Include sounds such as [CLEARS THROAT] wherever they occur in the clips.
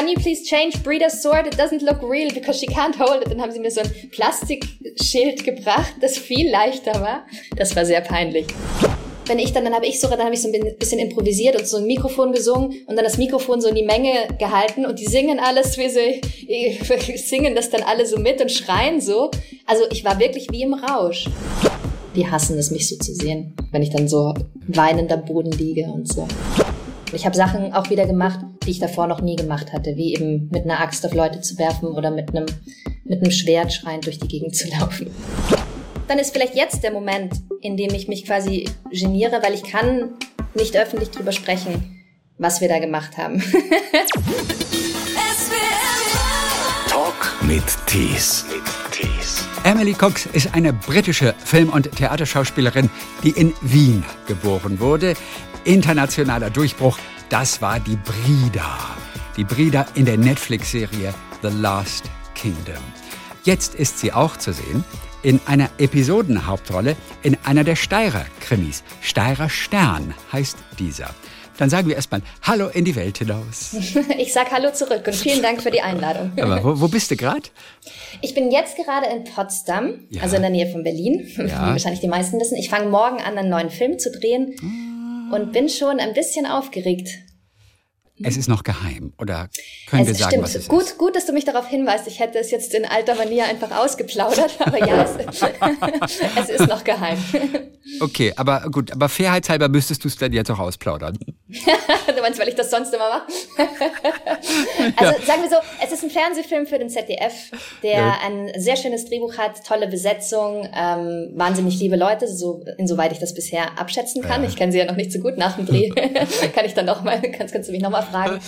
can you please change Breeder's sword? It doesn't look real because she can't hold it. Dann haben sie mir so ein Plastikschild gebracht, das viel leichter war. Das war sehr peinlich wenn ich dann, dann habe ich so, dann habe ich so ein bisschen improvisiert und so ein Mikrofon gesungen und dann das Mikrofon so in die Menge gehalten und die singen alles, wie sie [LAUGHS] singen das dann alle so mit und schreien so. Also ich war wirklich wie im Rausch. Die hassen es, mich so zu sehen, wenn ich dann so weinend am Boden liege und so. Ich habe Sachen auch wieder gemacht, die ich davor noch nie gemacht hatte, wie eben mit einer Axt auf Leute zu werfen oder mit einem, mit einem Schwert schreiend durch die Gegend zu [LAUGHS] laufen dann ist vielleicht jetzt der Moment, in dem ich mich quasi geniere, weil ich kann nicht öffentlich drüber sprechen, was wir da gemacht haben. [LAUGHS] Talk mit Tees. Emily Cox ist eine britische Film- und Theaterschauspielerin, die in Wien geboren wurde. Internationaler Durchbruch, das war die Brida. Die Brida in der Netflix-Serie The Last Kingdom. Jetzt ist sie auch zu sehen in einer Episodenhauptrolle in einer der Steirer-Krimis. Steirer Stern heißt dieser. Dann sagen wir erstmal Hallo in die Welt hinaus. [LAUGHS] Ich sag Hallo zurück und vielen Dank für die Einladung. [LAUGHS] Aber wo, wo bist du gerade? Ich bin jetzt gerade in Potsdam, ja. also in der Nähe von Berlin, [LAUGHS] ja. wie wahrscheinlich die meisten wissen. Ich fange morgen an, einen neuen Film zu drehen ah. Und bin schon ein bisschen aufgeregt. Es ist noch geheim, oder können es wir sagen, stimmt. was es gut, ist? Gut, dass du mich darauf hinweist. Ich hätte es jetzt in alter Manier einfach ausgeplaudert, aber ja, es, [LAUGHS] es ist noch geheim. Okay, aber gut, aber fairheitshalber müsstest du es dann jetzt auch ausplaudern. [LAUGHS] du meinst, weil ich das sonst immer mache? [LAUGHS] also ja. sagen wir so, es ist ein Fernsehfilm für den ZDF, der ja. ein sehr schönes Drehbuch hat, tolle Besetzung, ähm, wahnsinnig liebe Leute, so insoweit ich das bisher abschätzen kann. Ja. Ich kenne sie ja noch nicht so gut nach dem Dreh. [LAUGHS] kann ich dann noch mal, kannst, kannst du mich noch mal fragen.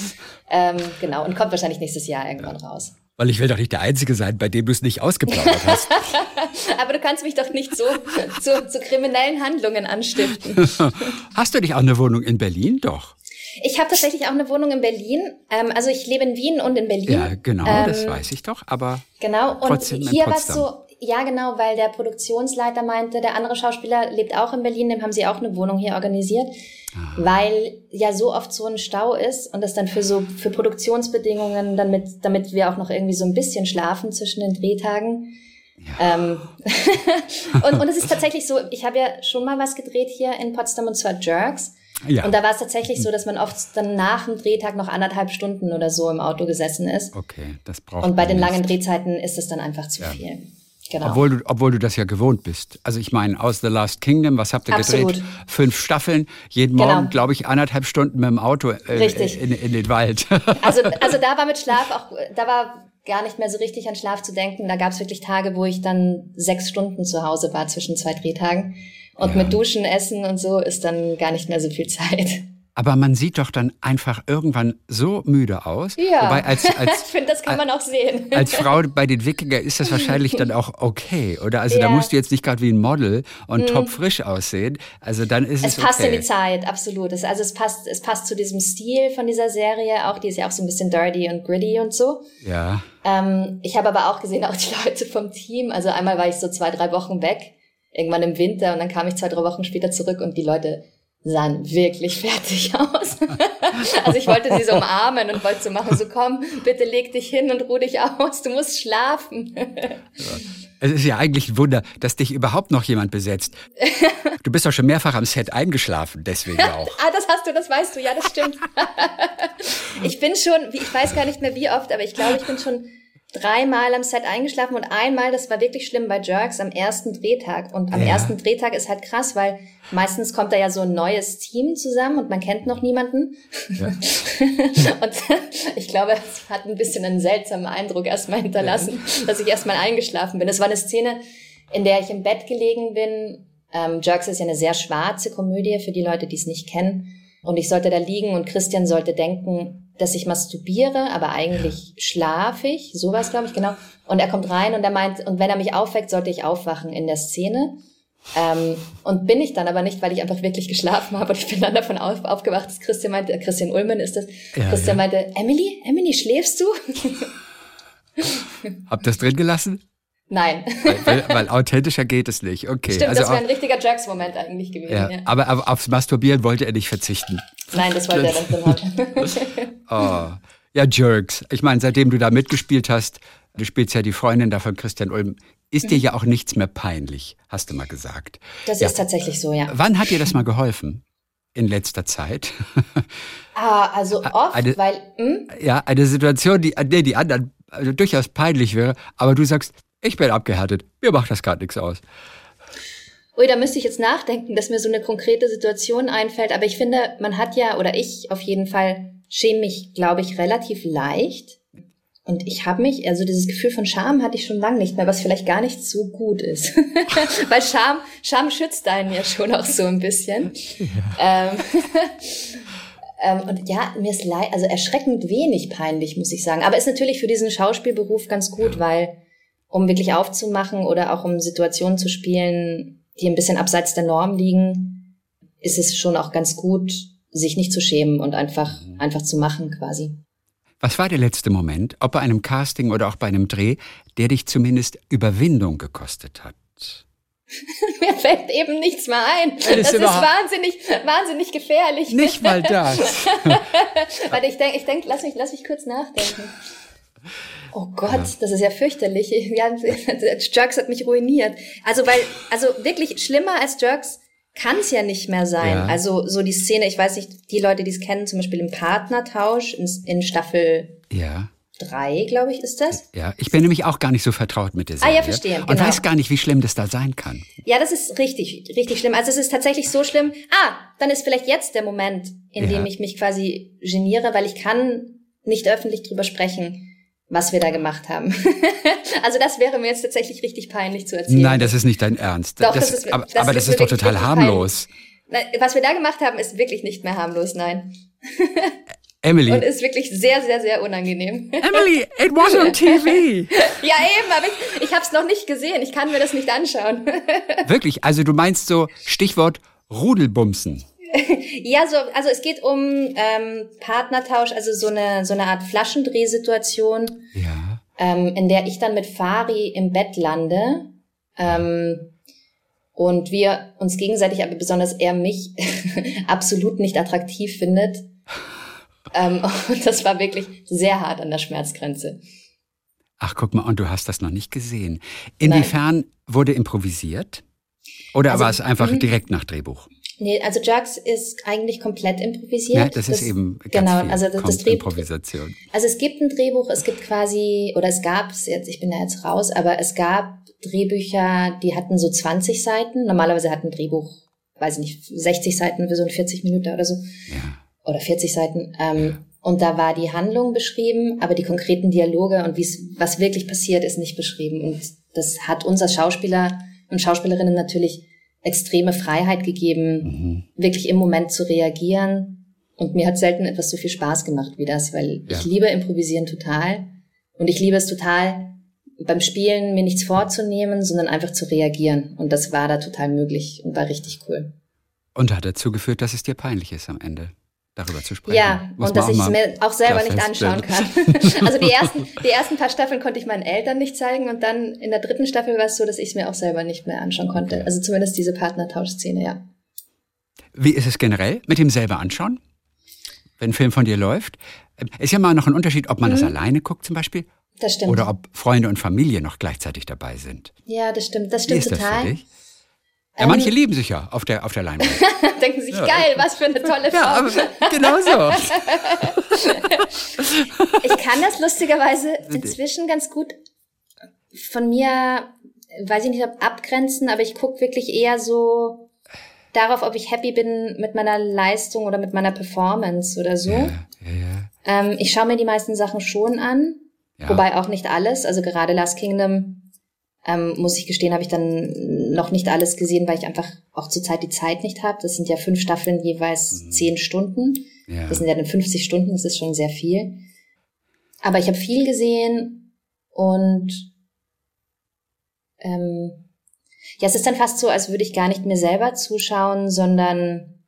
Ähm, genau, und kommt wahrscheinlich nächstes Jahr irgendwann raus. Weil ich will doch nicht der Einzige sein, bei dem du es nicht ausgeplaudert hast. [LAUGHS] Aber du kannst mich doch nicht so zu, zu kriminellen Handlungen anstiften. [LAUGHS] Hast du nicht auch eine Wohnung in Berlin? Doch. Ich habe tatsächlich auch eine Wohnung in Berlin. Ähm, also ich lebe in Wien und in Berlin. Ja, genau, ähm, das weiß ich doch. Aber genau. Und trotzdem hier war es so, ja, genau, weil der Produktionsleiter meinte, der andere Schauspieler lebt auch in Berlin, dem haben sie auch eine Wohnung hier organisiert. Ah. Weil ja so oft so ein Stau ist und das dann für so für Produktionsbedingungen, damit, damit wir auch noch irgendwie so ein bisschen schlafen zwischen den Drehtagen. Ja. Ähm, [LAUGHS] und, und es ist tatsächlich so, ich habe ja schon mal was gedreht hier in Potsdam und zwar Jerks. Ja. Und da war es tatsächlich so, dass man oft dann nach dem Drehtag noch anderthalb Stunden oder so im Auto gesessen ist. Okay, das braucht Und bei den langen Drehzeiten ist es dann einfach zu ja. viel. Genau. Obwohl, du, obwohl du das ja gewohnt bist. Also ich meine, aus The Last Kingdom, was habt ihr Absolut. gedreht? Fünf Staffeln, jeden genau. Morgen, glaube ich, anderthalb Stunden mit dem Auto äh, in, in, den Wald. [LAUGHS] Also, also da war mit Schlaf auch, da war gar nicht mehr so richtig an Schlaf zu denken. Da gab es wirklich Tage, wo ich dann sechs Stunden zu Hause war zwischen zwei Drehtagen. Und ja. mit Duschen, Essen und so ist dann gar nicht mehr so viel Zeit. Aber man sieht doch dann einfach irgendwann so müde aus. Ja, Wobei als, [LAUGHS] als, ich finde, das kann man auch sehen. Als Frau bei den Wikinger ist das wahrscheinlich dann auch okay, oder? Also ja. da musst du jetzt nicht gerade wie ein Model und mm. topfrisch aussehen. Also dann ist es Es passt okay. in die Zeit, absolut. Es, also es passt, es passt zu diesem Stil von dieser Serie auch. Die ist ja auch so ein bisschen dirty und gritty und so. Ja. Ähm, ich habe aber auch gesehen, auch die Leute vom Team. Also einmal war ich so zwei, drei Wochen weg, irgendwann im Winter und dann kam ich zwei, drei Wochen später zurück und die Leute sahen wirklich [LAUGHS] fertig aus. also ich wollte sie so umarmen und wollte so machen, so komm, bitte leg dich hin und ruh dich aus, du musst schlafen. Es ist ja eigentlich ein Wunder, dass dich überhaupt noch jemand besetzt. Du bist doch schon mehrfach am Set eingeschlafen, deswegen [LAUGHS] auch. ah, das hast du, das weißt du, ja, das stimmt. ich bin schon, ich weiß gar nicht mehr wie oft, aber ich glaube, ich bin schon dreimal am Set eingeschlafen und einmal, das war wirklich schlimm bei Jerks, am ersten Drehtag. Und am ja. ersten Drehtag ist halt krass, weil meistens kommt da ja so ein neues Team zusammen und man kennt noch niemanden. Ja. [LAUGHS] und ich glaube, es hat ein bisschen einen seltsamen Eindruck erstmal hinterlassen, ja. dass ich erstmal eingeschlafen bin. Es war eine Szene, in der ich im Bett gelegen bin. Ähm, Jerks ist ja eine sehr schwarze Komödie für die Leute, die es nicht kennen. Und ich sollte da liegen und Christian sollte denken, dass ich masturbiere, aber eigentlich schlafe ich, sowas glaube ich, genau. Und er kommt rein und er meint, und wenn er mich aufweckt, sollte ich aufwachen in der Szene. Ähm, und bin ich dann aber nicht, weil ich einfach wirklich geschlafen habe. Und ich bin dann davon auf, aufgewacht, dass Christian meinte, Christian Ullmann ist das. Ja, Christian ja. meinte, Emily, Emily, schläfst du? Hab das drin gelassen? Nein. Weil, weil, authentischer geht es nicht. Okay. Stimmt, also das wäre ein richtiger Jerks-Moment eigentlich gewesen. Ja, ja. Aber, aber aufs Masturbieren wollte er nicht verzichten. Nein, das wollte er dann drin haben. [LAUGHS] oh. Ja, Jerks. Ich meine, seitdem du da mitgespielt hast, du spielst ja die Freundin da von Christian Ulm, ist mhm. dir ja auch nichts mehr peinlich, hast du mal gesagt. Das ja. ist tatsächlich so, ja. Wann hat dir das mal geholfen? In letzter Zeit? [LAUGHS] Ah, also oft, eine, weil. Hm? Ja, eine Situation, die, nee, die anderen also durchaus peinlich wäre, aber du sagst, ich bin abgehärtet, mir macht das gerade nichts aus. Ui, da müsste ich jetzt nachdenken, dass mir so eine konkrete Situation einfällt. Aber ich finde, man hat ja, oder ich auf jeden Fall, schäme mich, glaube ich, relativ leicht. Und ich habe mich, also dieses Gefühl von Scham hatte ich schon lange nicht mehr, was vielleicht gar nicht so gut ist. [LAUGHS] Weil Scham, Scham schützt einen ja schon auch so ein bisschen. Ja. Ähm, [LAUGHS] ähm, und ja, mir ist leid, also erschreckend wenig peinlich, muss ich sagen. Aber ist natürlich für diesen Schauspielberuf ganz gut, weil um wirklich aufzumachen oder auch um Situationen zu spielen, die ein bisschen abseits der Norm liegen, ist es schon auch ganz gut, sich nicht zu schämen und einfach, einfach zu machen quasi. Was war der letzte Moment, ob bei einem Casting oder auch bei einem Dreh, der dich zumindest Überwindung gekostet hat? [LAUGHS] Mir fällt eben nichts mehr ein. Das, das ist, wahnsinnig, wahnsinnig gefährlich. Nicht mal das. [LAUGHS] Warte, ich denke, ich denk, lass mich, lass mich kurz nachdenken. [LAUGHS] Oh Gott, ja. das ist ja fürchterlich. [LAUGHS] Ja, Jerks hat mich ruiniert. Also, weil, also wirklich schlimmer als Jerks kann es ja nicht mehr sein. Ja. Also so die Szene, ich weiß nicht, die Leute, die es kennen, zum Beispiel im Partnertausch in, in Staffel ja. drei, glaube ich, ist das. Ja, ich bin nämlich auch gar nicht so vertraut mit der Serie. Ah ja, verstehe. Und genau. weiß gar nicht, wie schlimm das da sein kann. Ja, das ist richtig, richtig schlimm. Also es ist tatsächlich so schlimm. Ah, dann ist vielleicht jetzt der Moment, in ja. dem ich mich quasi geniere, weil ich kann nicht öffentlich drüber sprechen was wir da gemacht haben. [LAUGHS] also das wäre mir jetzt tatsächlich richtig peinlich zu erzählen. Nein, das ist nicht dein Ernst. Doch, das, das ist, aber das, aber das ist, doch total harmlos. Nein, was wir da gemacht haben, ist wirklich nicht mehr harmlos, nein. Emily. Und ist wirklich sehr, sehr, sehr unangenehm. [LAUGHS] Emily, it was on TV. [LAUGHS] ja, eben, aber ich, ich habe es noch nicht gesehen. Ich kann mir das nicht anschauen. wirklich? Also du meinst so Stichwort Rudelbumsen. [LAUGHS] ja, so, also es geht um ähm, Partnertausch, also so eine, so eine Art Flaschendrehsituation, ja. ähm, in der ich dann mit Fari im Bett lande. Ähm, und wir uns gegenseitig, aber besonders er mich, [LAUGHS] absolut nicht attraktiv findet. [LAUGHS] ähm, und das war wirklich sehr hart an der Schmerzgrenze. Ach, guck mal, und du hast das noch nicht gesehen. Inwiefern Nein. wurde improvisiert? Oder also, war es einfach mhm. direkt nach Drehbuch? Nee, also Jugs ist eigentlich komplett improvisiert. Ja, das, das ist eben ganz genau, also das, das Drehbuch. Improvisation. Also es gibt ein Drehbuch, es gibt quasi oder es gab es jetzt, ich bin da jetzt raus, aber es gab Drehbücher, die hatten so 20 Seiten. Normalerweise hat ein Drehbuch, weiß ich nicht, 60 Seiten für so ein 40 Minuten oder so. Ja. Oder 40 Seiten. Ähm, ja. Und da war die Handlung beschrieben, aber die konkreten Dialoge und wie's, was wirklich passiert, ist nicht beschrieben. Und das hat uns als Schauspieler und Schauspielerinnen natürlich extreme Freiheit gegeben, mhm. wirklich im Moment zu reagieren. Und mir hat selten etwas so viel Spaß gemacht wie das, weil ja. ich liebe Improvisieren total. Und ich liebe es total, beim Spielen mir nichts vorzunehmen, sondern einfach zu reagieren. Und das war da total möglich und war richtig cool. Und hat dazu geführt, dass es dir peinlich ist am Ende darüber zu sprechen. Ja, Muss und dass ich es mir auch selber nicht anschauen kann. [LAUGHS] also die ersten, die ersten paar Staffeln konnte ich meinen Eltern nicht zeigen und dann in der dritten Staffel war es so, dass ich es mir auch selber nicht mehr anschauen konnte. Okay. Also zumindest diese Partnertauschszene, ja. Wie ist es generell mit dem selber anschauen? Wenn ein Film von dir läuft? Ist ja mal noch ein Unterschied, ob man mhm. das alleine guckt zum Beispiel. Das stimmt. Oder ob Freunde und Familie noch gleichzeitig dabei sind. Ja, das stimmt. Das stimmt Wie ist total. Das für dich? Ja, manche ähm, lieben sich ja auf der, auf der Leinwand. [LAUGHS] Denken sich, ja. geil, was für eine tolle Frau. Ja, aber genau so. [LAUGHS] ich kann das lustigerweise [LAUGHS] inzwischen ganz gut von mir, weiß ich nicht, ob abgrenzen, aber ich gucke wirklich eher so darauf, ob ich happy bin mit meiner Leistung oder mit meiner Performance oder so. Ja, ja, ähm, ich schaue mir die meisten Sachen schon an, wobei auch nicht alles. Also gerade Last Kingdom ähm, muss ich gestehen, habe ich dann noch nicht alles gesehen, weil ich einfach auch zurzeit die Zeit nicht habe. Das sind ja fünf Staffeln, jeweils mhm. zehn Stunden. Ja. Das sind ja dann 50 Stunden, das ist schon sehr viel. Aber ich habe viel gesehen und ähm, ja, es ist dann fast so, als würde ich gar nicht mir selber zuschauen, sondern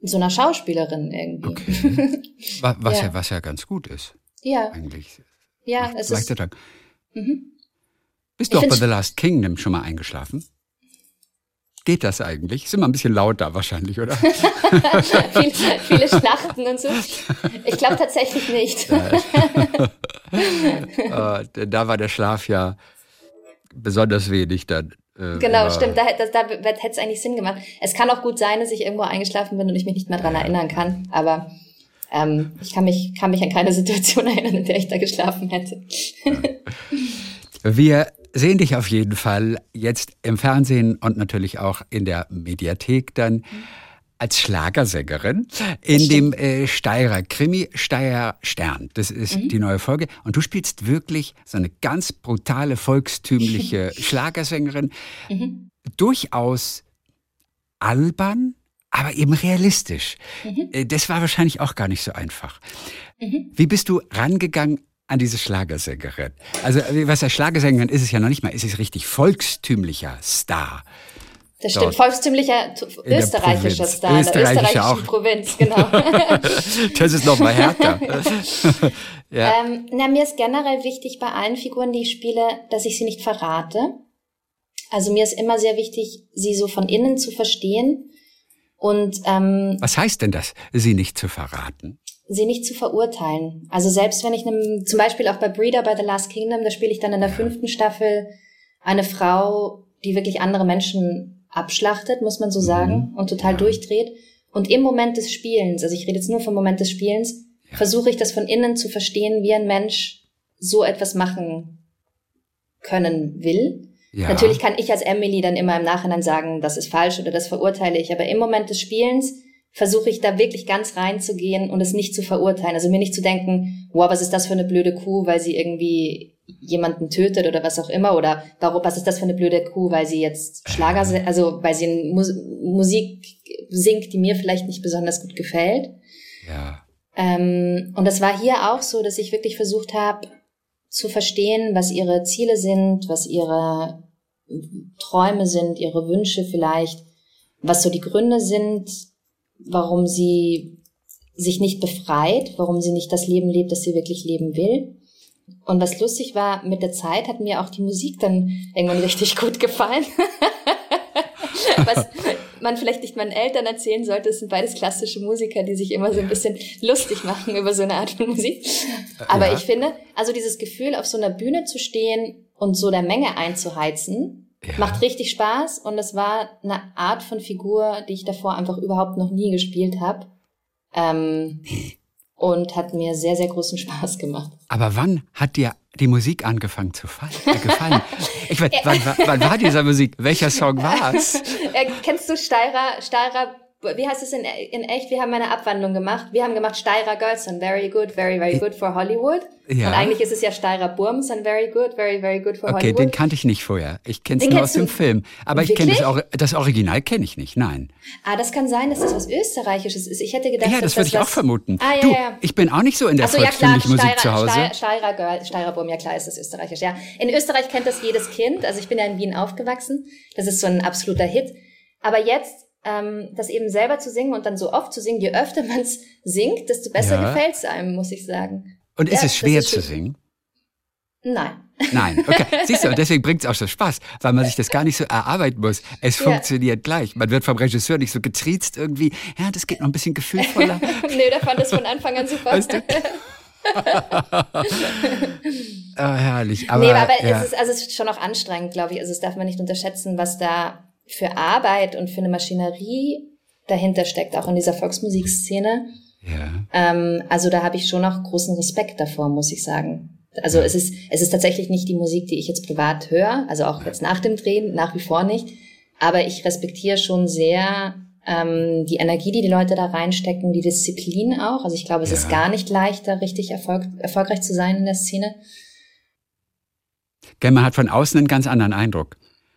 so einer Schauspielerin irgendwie. Okay. Was, [LAUGHS] ja. ja. was ja ganz gut ist. Ja. Eigentlich. Ja, es ist. Mhm. Bist du auch bei The Last Kingdom schon mal eingeschlafen? Geht das eigentlich? Ist immer ein bisschen lauter wahrscheinlich, oder? [LAUGHS] viele, viele Schlachten und so. Ich glaube tatsächlich nicht. äh, da war der Schlaf ja besonders wenig dann. Äh, genau, stimmt. Da, da, da hätte es eigentlich Sinn gemacht. Es kann auch gut sein, dass ich irgendwo eingeschlafen bin und ich mich nicht mehr dran erinnern kann. Aber ähm, ich kann mich, kann mich an keine Situation [LAUGHS] erinnern, in der ich da geschlafen hätte. Wir sehen dich auf jeden Fall jetzt im Fernsehen und natürlich auch in der Mediathek dann als Schlagersängerin in dem äh, Steirer Krimi Steirer Stern. Das ist mhm. die neue Folge. Und du spielst wirklich so eine ganz brutale, volkstümliche Schlagersängerin. Mhm. Durchaus albern, aber eben realistisch. Mhm. Äh, das war wahrscheinlich auch gar nicht so einfach. Mhm. Wie bist du rangegangen an diese Schlagersängerin? Also, was ja Schlagersängerin ist es ja noch nicht mal, ist es richtig volkstümlicher Star. Das stimmt, volkstümlicher österreichischer Star, Österreichische der österreichischen. Provinz, [LAUGHS] genau. das ist noch mal härter. [LAUGHS] ja. ähm, na, mir ist generell wichtig bei allen Figuren, die ich spiele, dass ich sie nicht verrate. Also mir ist immer sehr wichtig, sie so von innen zu verstehen und ähm, was heißt denn das, sie nicht zu verraten? Sie nicht zu verurteilen. Also selbst wenn ich einem, zum Beispiel auch bei Breeder bei The Last Kingdom, da spiele ich dann in der fünften Staffel eine Frau, die wirklich andere Menschen abschlachtet, muss man so mhm. sagen, und total ja. durchdreht. Und im Moment des Spielens, also ich rede jetzt nur vom Moment des Spielens, ja. versuche ich das von innen zu verstehen, wie ein Mensch so etwas machen können will. Ja. Natürlich kann ich als Emily dann immer im Nachhinein sagen, das ist falsch oder das verurteile ich, aber im Moment des Spielens versuche ich da wirklich ganz reinzugehen und es nicht zu verurteilen. Also mir nicht zu denken, wow, was ist das für eine blöde Kuh, weil sie irgendwie jemanden tötet oder was auch immer oder warum, was ist das für eine blöde Kuh, weil sie jetzt Schlager, also weil sie Mus Musik singt, die mir vielleicht nicht besonders gut gefällt. Ja. Ähm, und das war hier auch so, dass ich wirklich versucht habe zu verstehen, was ihre Ziele sind, was ihre Träume sind, ihre Wünsche vielleicht, was so die Gründe sind, warum sie sich nicht befreit, warum sie nicht das Leben lebt, das sie wirklich leben will. Und was lustig war, mit der Zeit hat mir auch die Musik dann irgendwann [LAUGHS] richtig gut gefallen. [LAUGHS] was man vielleicht nicht meinen Eltern erzählen sollte, es sind beides klassische Musiker, die sich immer so ein bisschen lustig machen über so eine Art von Musik. Aber ja. ich finde, also dieses Gefühl, auf so einer Bühne zu stehen und so der Menge einzuheizen, ja. Macht richtig Spaß und es war eine Art von Figur, die ich davor einfach überhaupt noch nie gespielt habe. Ähm, und hat mir sehr, sehr großen [LAUGHS] Spaß gemacht. Aber wann hat dir die Musik angefangen zu äh, gefallen? [LAUGHS] Ich meine, wann, wann, war dieser Musik? Welcher Song war's? [LAUGHS] Äh, kennst du Steirer, Steirer wie heißt es in, in echt? Wir haben eine Abwandlung gemacht. Wir haben gemacht Steirer Girls and very good, very, very good for Hollywood. Ja. Und eigentlich ist es ja Steirer Burms and very good, very, very good for okay, Hollywood. Okay, den kannte ich nicht vorher. Ich kenne es nur aus dem Film. Aber ich kenne das, das Original kenne ich nicht, nein. Ah, das kann sein, dass das was Österreichisches ist. Ich hätte gedacht, ja, das, das würde ich auch vermuten. Ah, ja, du, ja. ich bin auch nicht so in der so, ja, klar, Musik Steirer, zu Hause. Steirer, Steirer, Girl, Steirer Burm, ja klar ist das österreichisch. Ja, in Österreich kennt das jedes Kind. Also ich bin ja in Wien aufgewachsen. Das ist so ein absoluter Hit. Aber jetzt ähm, das eben selber zu singen und dann so oft zu singen, je öfter [LAUGHS] man es singt, desto besser ja. gefällt es einem, muss ich sagen. Und ist ja, es schwer ist zu singen? Nein. Nein, okay. [LAUGHS] Siehst du, und deswegen bringt es auch so Spaß, weil man sich das gar nicht so erarbeiten muss. Es ja. funktioniert gleich. Man wird vom Regisseur nicht so getriezt irgendwie. Ja, das geht noch ein bisschen gefühlvoller. [LAUGHS] nee, der fand das von Anfang an super. Weißt du? oh, herrlich. Aber, nee, aber ja. es, ist, also es ist schon auch anstrengend, glaube ich. Also es darf man nicht unterschätzen, was da für Arbeit und für eine Maschinerie dahinter steckt, auch in dieser Volksmusikszene. Ja. Ähm, also da habe ich schon auch großen Respekt davor, muss ich sagen. Also ja. es ist es ist tatsächlich nicht die Musik, die ich jetzt privat höre, also auch jetzt nach dem Drehen nach wie vor nicht. Aber ich respektiere schon sehr ähm, die Energie, die die Leute da reinstecken, die Disziplin auch. Also ich glaube, es ja. ist gar nicht leicht, da richtig Erfolg, erfolgreich zu sein in der Szene. Gell, man hat von außen einen ganz anderen Eindruck.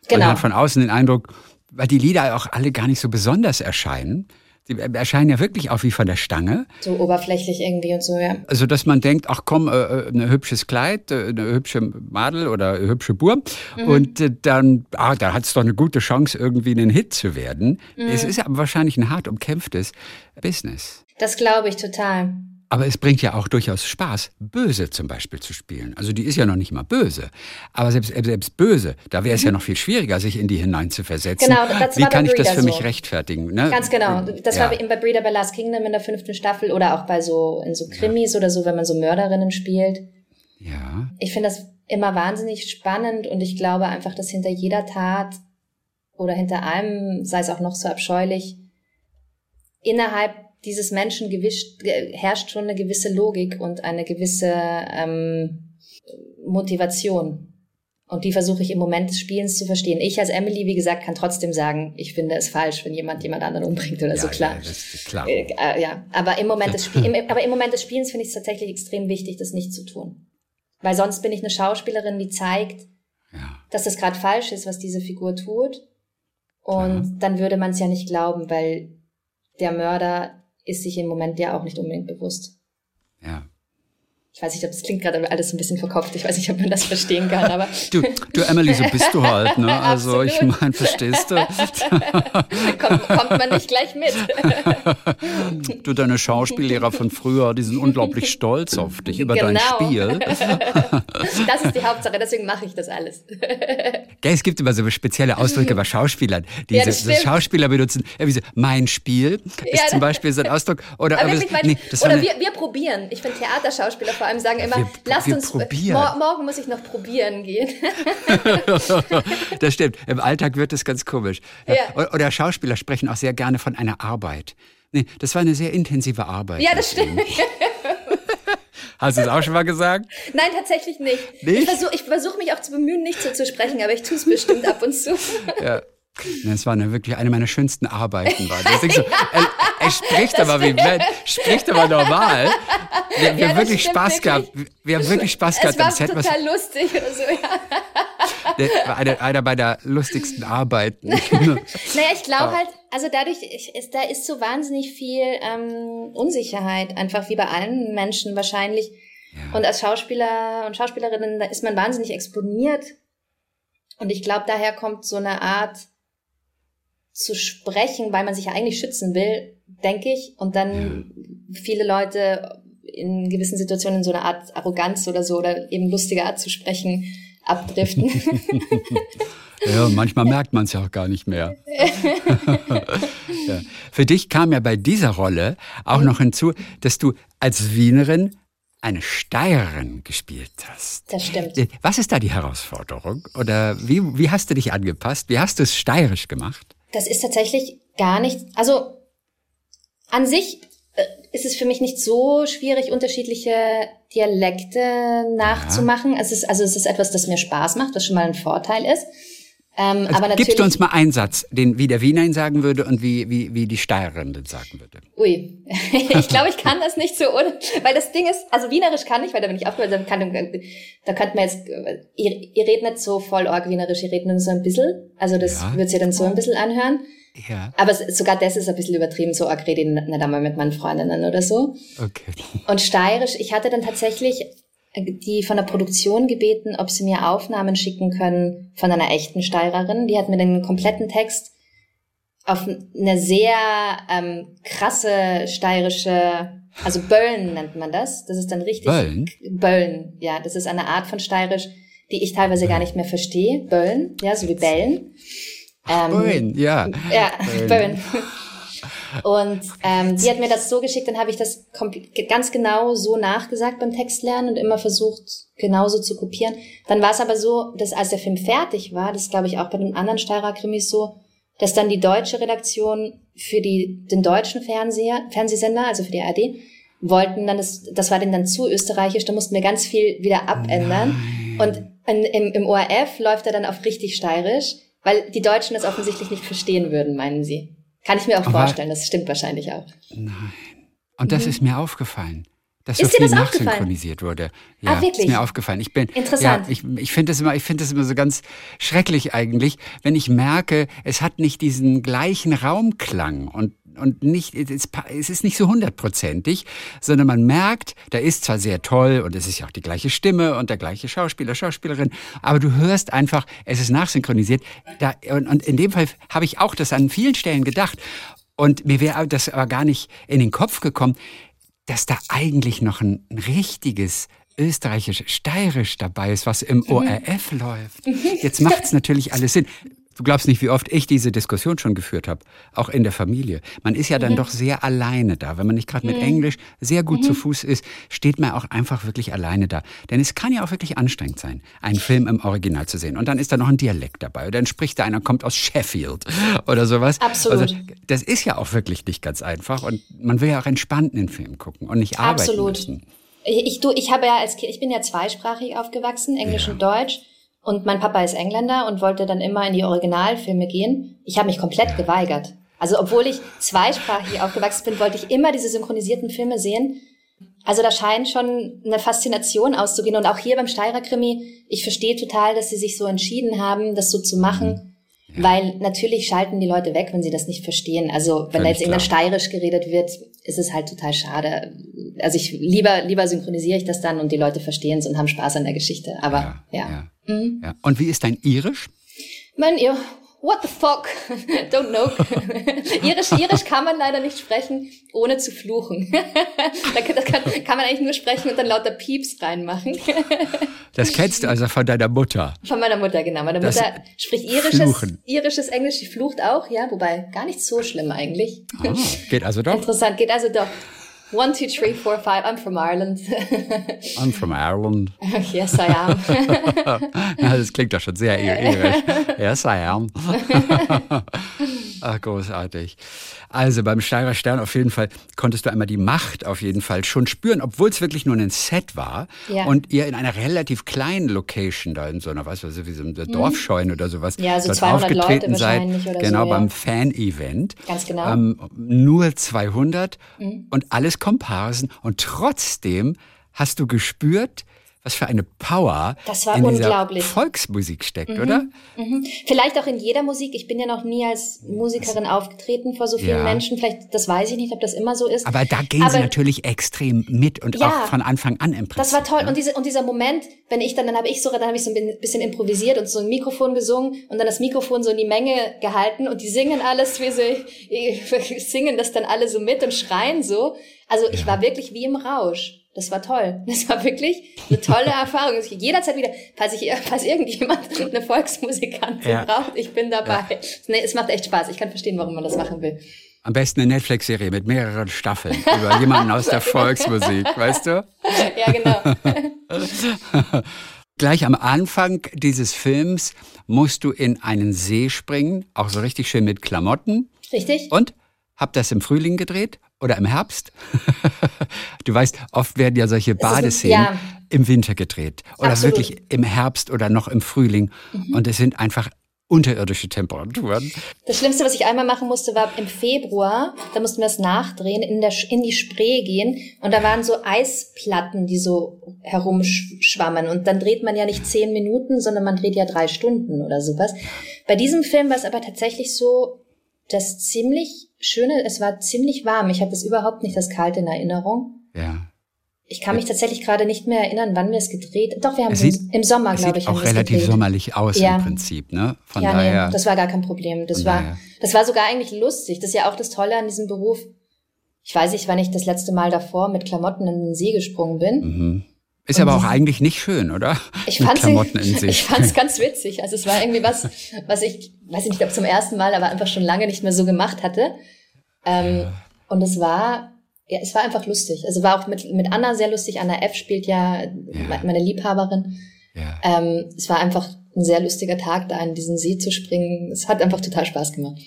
Genau. Man hat von außen den Eindruck, weil die Lieder auch alle gar nicht so besonders erscheinen. Die erscheinen ja wirklich auch wie von der Stange. So oberflächlich irgendwie und so, ja. Also, dass man denkt, ach komm, äh, äh ein hübsches Kleid, äh, eine hübsche Madel oder eine hübsche Burm. Mhm. Und äh, dann, ah, da hat es doch eine gute Chance, irgendwie ein Hit zu werden. Mhm. Es ist aber wahrscheinlich ein hart umkämpftes Business. Das glaube ich total. Aber es bringt ja auch durchaus Spaß, böse zum Beispiel zu spielen. Also die ist ja noch nicht mal böse. Aber selbst, selbst böse, da wäre es mhm. ja noch viel schwieriger, sich in die hineinzuversetzen. Genau, das Wie kann ich das für so. mich rechtfertigen? Ne? Ganz genau. Das ja. war eben bei Breeder bei Last Kingdom in der fünften Staffel oder auch bei so, in so Krimis ja. oder so, wenn man so Mörderinnen spielt. Ja. Ich finde das immer wahnsinnig spannend und ich glaube einfach, dass hinter jeder Tat oder hinter allem, sei es auch noch so abscheulich, innerhalb dieses Menschen gewischt, herrscht schon eine gewisse Logik und eine gewisse ähm, Motivation. Und die versuche ich im Moment des Spielens zu verstehen. Ich als Emily, wie gesagt, kann trotzdem sagen, ich finde es falsch, wenn jemand jemand anderen umbringt oder ja, so klar. Ja, das ist klar. Äh, äh, ja, aber im Moment des Spiel, im, aber im Moment des Spielens finde ich es tatsächlich extrem wichtig, das nicht zu tun. Weil sonst bin ich eine Schauspielerin, die zeigt, ja. dass das gerade falsch ist, was diese Figur tut. Und dann würde man es ja nicht glauben, weil der Mörder ist sich im Moment ja auch nicht unbedingt bewusst. Ja. Ich weiß nicht, ob das klingt gerade alles ein bisschen verkopft. Ich weiß nicht, ob man das verstehen kann, aber. [LAUGHS] Du, du Emily, so bist du halt, ne? [LAUGHS] Also ich meine, verstehst du? [LAUGHS] kommt, kommt man nicht gleich mit. du, deine Schauspiellehrer von früher, die sind unglaublich stolz auf dich über genau. dein Spiel. das ist die Hauptsache, deswegen mache ich das alles. es gibt immer so spezielle Ausdrücke bei Schauspielern, die ja, so, Schauspieler benutzen. So, mein Spiel ist ja, zum Beispiel so ein Ausdruck. Oder, aber wirklich, nee, oder wir, wir probieren. Ich finde Theaterschauspieler vor allem sagen immer, wir, lasst wir uns, mor morgen muss ich noch probieren gehen. [LAUGHS] das stimmt. Im Alltag wird das ganz komisch. Ja. Oder Schauspieler sprechen auch sehr gerne von einer Arbeit. Nee, das war eine sehr intensive Arbeit. Ja, das stimmt. [LAUGHS] Hast du es auch schon mal gesagt? Nein, tatsächlich nicht. nicht? Ich versuche ich versuch mich auch zu bemühen, nicht so zu sprechen, aber ich tue es bestimmt ab und zu. Ja. Das war eine, wirklich eine meiner schönsten Arbeiten. War. Das so, [LAUGHS] er, er spricht ja, aber wie spricht aber normal. Wir, wir ja, haben wirklich Spaß wirklich. gehabt. Wir haben wirklich Spaß gehabt. Es war total was, lustig oder so, ja. Einer, einer meiner lustigsten Arbeiten. [LAUGHS] naja, ich glaube halt, also dadurch, ist, da ist so wahnsinnig viel ähm, Unsicherheit, einfach wie bei allen Menschen wahrscheinlich. Ja. Und als Schauspieler und Schauspielerinnen, da ist man wahnsinnig exponiert. Und ich glaube, daher kommt so eine Art zu sprechen, weil man sich ja eigentlich schützen will, denke ich. Und dann ja. viele Leute in gewissen Situationen in so eine Art Arroganz oder so oder eben lustige Art zu sprechen abdriften. [LAUGHS] ja, manchmal merkt man es ja auch gar nicht mehr. [LAUGHS] ja. Für dich kam ja bei dieser Rolle auch noch hinzu, dass du als Wienerin eine Steirerin gespielt hast. Das stimmt. Was ist da die Herausforderung? Oder wie, wie hast du dich angepasst? Wie hast du es steirisch gemacht? Das ist tatsächlich gar nicht, also an sich äh, ist es für mich nicht so schwierig, unterschiedliche Dialekte nachzumachen. Ja. Es ist, also es ist etwas, das mir Spaß macht, was schon mal ein Vorteil ist. Ähm, also aber gibst du uns mal einen Satz, den wie der Wiener ihn sagen würde und wie, wie, wie die Steirerin den sagen würde. Ui, [LAUGHS] ich glaube, ich kann das nicht so, ohne, weil das Ding ist, also Wienerisch kann ich, weil da bin ich aufgehört, da, kann, da könnte man jetzt, ihr, ihr redet nicht so voll org Wienerisch, ihr redet nur so ein bisschen, also das ja. wird sich dann so ein bisschen anhören. Ja. Aber sogar das ist ein bisschen übertrieben, so arg rede ich nicht einmal mit meinen Freundinnen oder so. Okay. Und steirisch, ich hatte dann tatsächlich die von der Produktion gebeten, ob sie mir Aufnahmen schicken können von einer echten Steirerin. Die hat mir den kompletten Text auf eine sehr ähm, krasse steirische, also Böllen nennt man das. Das ist dann richtig. Böllen? Böllen, ja. Das ist eine Art von steirisch, die ich teilweise gar nicht mehr verstehe. Böllen, ja, so wie Bellen. Ähm, Böllen, ja. Ja, Böllen. Und ähm, die hat mir das so geschickt, dann habe ich das ganz genau so nachgesagt beim Textlernen und immer versucht, genauso zu kopieren. Dann war es aber so, dass als der Film fertig war, das glaube ich auch bei den anderen Steirer-Krimis so, dass dann die deutsche Redaktion für die, den deutschen Fernseher, Fernsehsender, also für die ARD, wollten dann, das, das war denen dann zu österreichisch, da mussten wir ganz viel wieder abändern. Nein. Und in, im, im ORF läuft er dann auf richtig steirisch, weil die Deutschen das offensichtlich nicht verstehen würden, meinen sie. Kann ich mir auch Aber vorstellen, das stimmt wahrscheinlich auch. Nein. Und das mhm. ist mir aufgefallen. Dass ist so viel nachsynchronisiert wurde. Ja, ah, wirklich? ist mir aufgefallen. Ich bin, Interessant. Ja, ich, ich finde das immer, ich finde das immer so ganz schrecklich eigentlich, wenn ich merke, es hat nicht diesen gleichen Raumklang und und nicht, es ist nicht so hundertprozentig, sondern man merkt, da ist zwar sehr toll und es ist ja auch die gleiche Stimme und der gleiche Schauspieler, Schauspielerin, aber du hörst einfach, es ist nachsynchronisiert. Da, und, und in dem Fall habe ich auch das an vielen Stellen gedacht und mir wäre das aber gar nicht in den Kopf gekommen dass da eigentlich noch ein, richtiges österreichisch-steirisch dabei ist, was im mhm. ORF läuft. Jetzt macht es natürlich alles Sinn. Du glaubst nicht, wie oft ich diese Diskussion schon geführt habe, auch in der Familie. Man ist ja dann mhm. doch sehr alleine da. Wenn man nicht gerade mit mhm. Englisch sehr gut mhm. zu Fuß ist, steht man auch einfach wirklich alleine da. Denn es kann ja auch wirklich anstrengend sein, einen Film im Original zu sehen. Und dann ist da noch ein Dialekt dabei. Oder dann spricht da einer, kommt aus Sheffield [LAUGHS] oder sowas. Absolut. Also, das ist ja auch wirklich nicht ganz einfach. Und man will ja auch entspannt einen Film gucken und nicht arbeiten Absolut. müssen. Ich, du, ich habe ja als ich bin ja zweisprachig aufgewachsen, Englisch ja. und Deutsch. Und mein Papa ist Engländer und wollte dann immer in die Originalfilme gehen. Ich habe mich komplett geweigert. Also obwohl ich zweisprachig aufgewachsen bin, wollte ich immer diese synchronisierten Filme sehen. Also da scheint schon eine Faszination auszugehen. Und auch hier beim Steirer Krimi, ich verstehe total, dass sie sich so entschieden haben, das so zu machen. Ja. Weil natürlich schalten die Leute weg, wenn sie das nicht verstehen. Also wenn Völlig da jetzt irgendein Steirisch geredet wird, ist es halt total schade. Also ich lieber, lieber synchronisiere ich das dann und die Leute verstehen es und haben Spaß an der Geschichte. Aber ja. ja. ja. Mhm. ja. Und wie ist dein Irisch? Mein Ir What the fuck? [LAUGHS] Don't know. [LAUGHS] Irisch, Irisch kann man leider nicht sprechen, ohne zu fluchen. [LAUGHS] da kann, kann, man eigentlich nur sprechen und dann lauter Pieps reinmachen. das kennst du also von deiner Mutter. Von meiner Mutter, genau. Meine das Mutter spricht irisches, irisches Englisch, die flucht auch, ja, wobei gar nicht so schlimm eigentlich. Ah, geht also doch. Interessant, geht also doch. One, two, three, four, five. I'm from Ireland. [LAUGHS] I'm from Ireland. [LAUGHS] yes, I am. [LAUGHS] ja, das klingt doch schon sehr irisch. Yes, I am. Ach, großartig. Also beim Steirer Stern auf jeden Fall konntest du einmal die Macht auf jeden Fall schon spüren, obwohl es wirklich nur ein Set war ja. und ihr in einer relativ kleinen Location da in so einer, was weiß ich, wie so einer mhm. Dorfscheune oder sowas ja, so 200 aufgetreten Leute seid. Oder genau, so, beim ja. Fan-Event. Ganz genau. Ähm, nur 200 mhm. und alles Komparsen und trotzdem hast du gespürt, was für eine Power das war in unglaublich. dieser Volksmusik steckt, mhm. oder? Mhm. Vielleicht auch in jeder Musik. Ich bin ja noch nie als Musikerin aufgetreten vor so vielen ja. Menschen. Vielleicht, das weiß ich nicht, ob das immer so ist. Aber da gehen Aber, sie natürlich extrem mit und ja, auch von Anfang an im Prinzip. Das war toll. Ne? Und, diese, und dieser Moment, wenn ich dann, dann habe ich so, dann habe ich so ein bisschen improvisiert und so ein Mikrofon gesungen und dann das Mikrofon so in die Menge gehalten und die singen alles, wie sie [LAUGHS] singen das dann alle so mit und schreien so. Also ich ja. war wirklich wie im Rausch. Das war toll. Das war wirklich eine tolle [LAUGHS] Erfahrung. Jederzeit wieder, falls ich, falls irgendjemand [LAUGHS] eine Volksmusikantin ja. braucht, ich bin dabei. Ja. Nee, es macht echt Spaß. Ich kann verstehen, warum man das machen will. Am besten eine Netflix-Serie mit mehreren Staffeln über jemanden aus der [LAUGHS] Volksmusik, weißt du? Ja, genau. Gleich am Anfang dieses Films musst du in einen See springen, auch so richtig schön mit Klamotten. Richtig. Und hab das im Frühling gedreht oder im Herbst. [LAUGHS] du weißt, oft werden ja solche Badeszenen ja. im Winter gedreht oder Absolut. wirklich im Herbst oder noch im Frühling. Mhm. Und es sind einfach unterirdische Temperaturen. Das Schlimmste, was ich einmal machen musste, war im Februar. Da mussten wir es nachdrehen, in, der, in die Spree gehen. Und da waren so Eisplatten, die so herumschwammen. Und dann dreht man ja nicht zehn Minuten, sondern man dreht ja drei Stunden oder sowas. Bei diesem Film war es aber tatsächlich so, dass ziemlich Schöne, es war ziemlich warm. Ich habe das überhaupt nicht das Kalte in Erinnerung. Ja. Ich kann mich tatsächlich gerade nicht mehr erinnern, wann wir es gedreht. Doch, wir haben es im, im Sommer, glaube ich, auch relativ sommerlich aus ja. im Prinzip, ne? Von ja, daher. Nee, das war gar kein Problem. Das war, daher. das war sogar eigentlich lustig. Das ist ja auch das Tolle an diesem Beruf. Ich weiß nicht, wann ich das letzte Mal davor mit Klamotten in den See gesprungen bin. Mhm. Ist und aber auch eigentlich nicht schön, oder? Ich fand [LAUGHS] fand's ganz witzig. Also es war irgendwie was, was ich, weiß ich nicht, ob zum ersten Mal, aber einfach schon lange nicht mehr so gemacht hatte. Ähm, ja. Und es war, ja, es war einfach lustig. Also war auch mit, mit Anna sehr lustig. Anna F. spielt ja, ja. meine Liebhaberin. Ja. Ähm, es war einfach ein sehr lustiger Tag, da in diesen See zu springen. Es hat einfach total Spaß gemacht.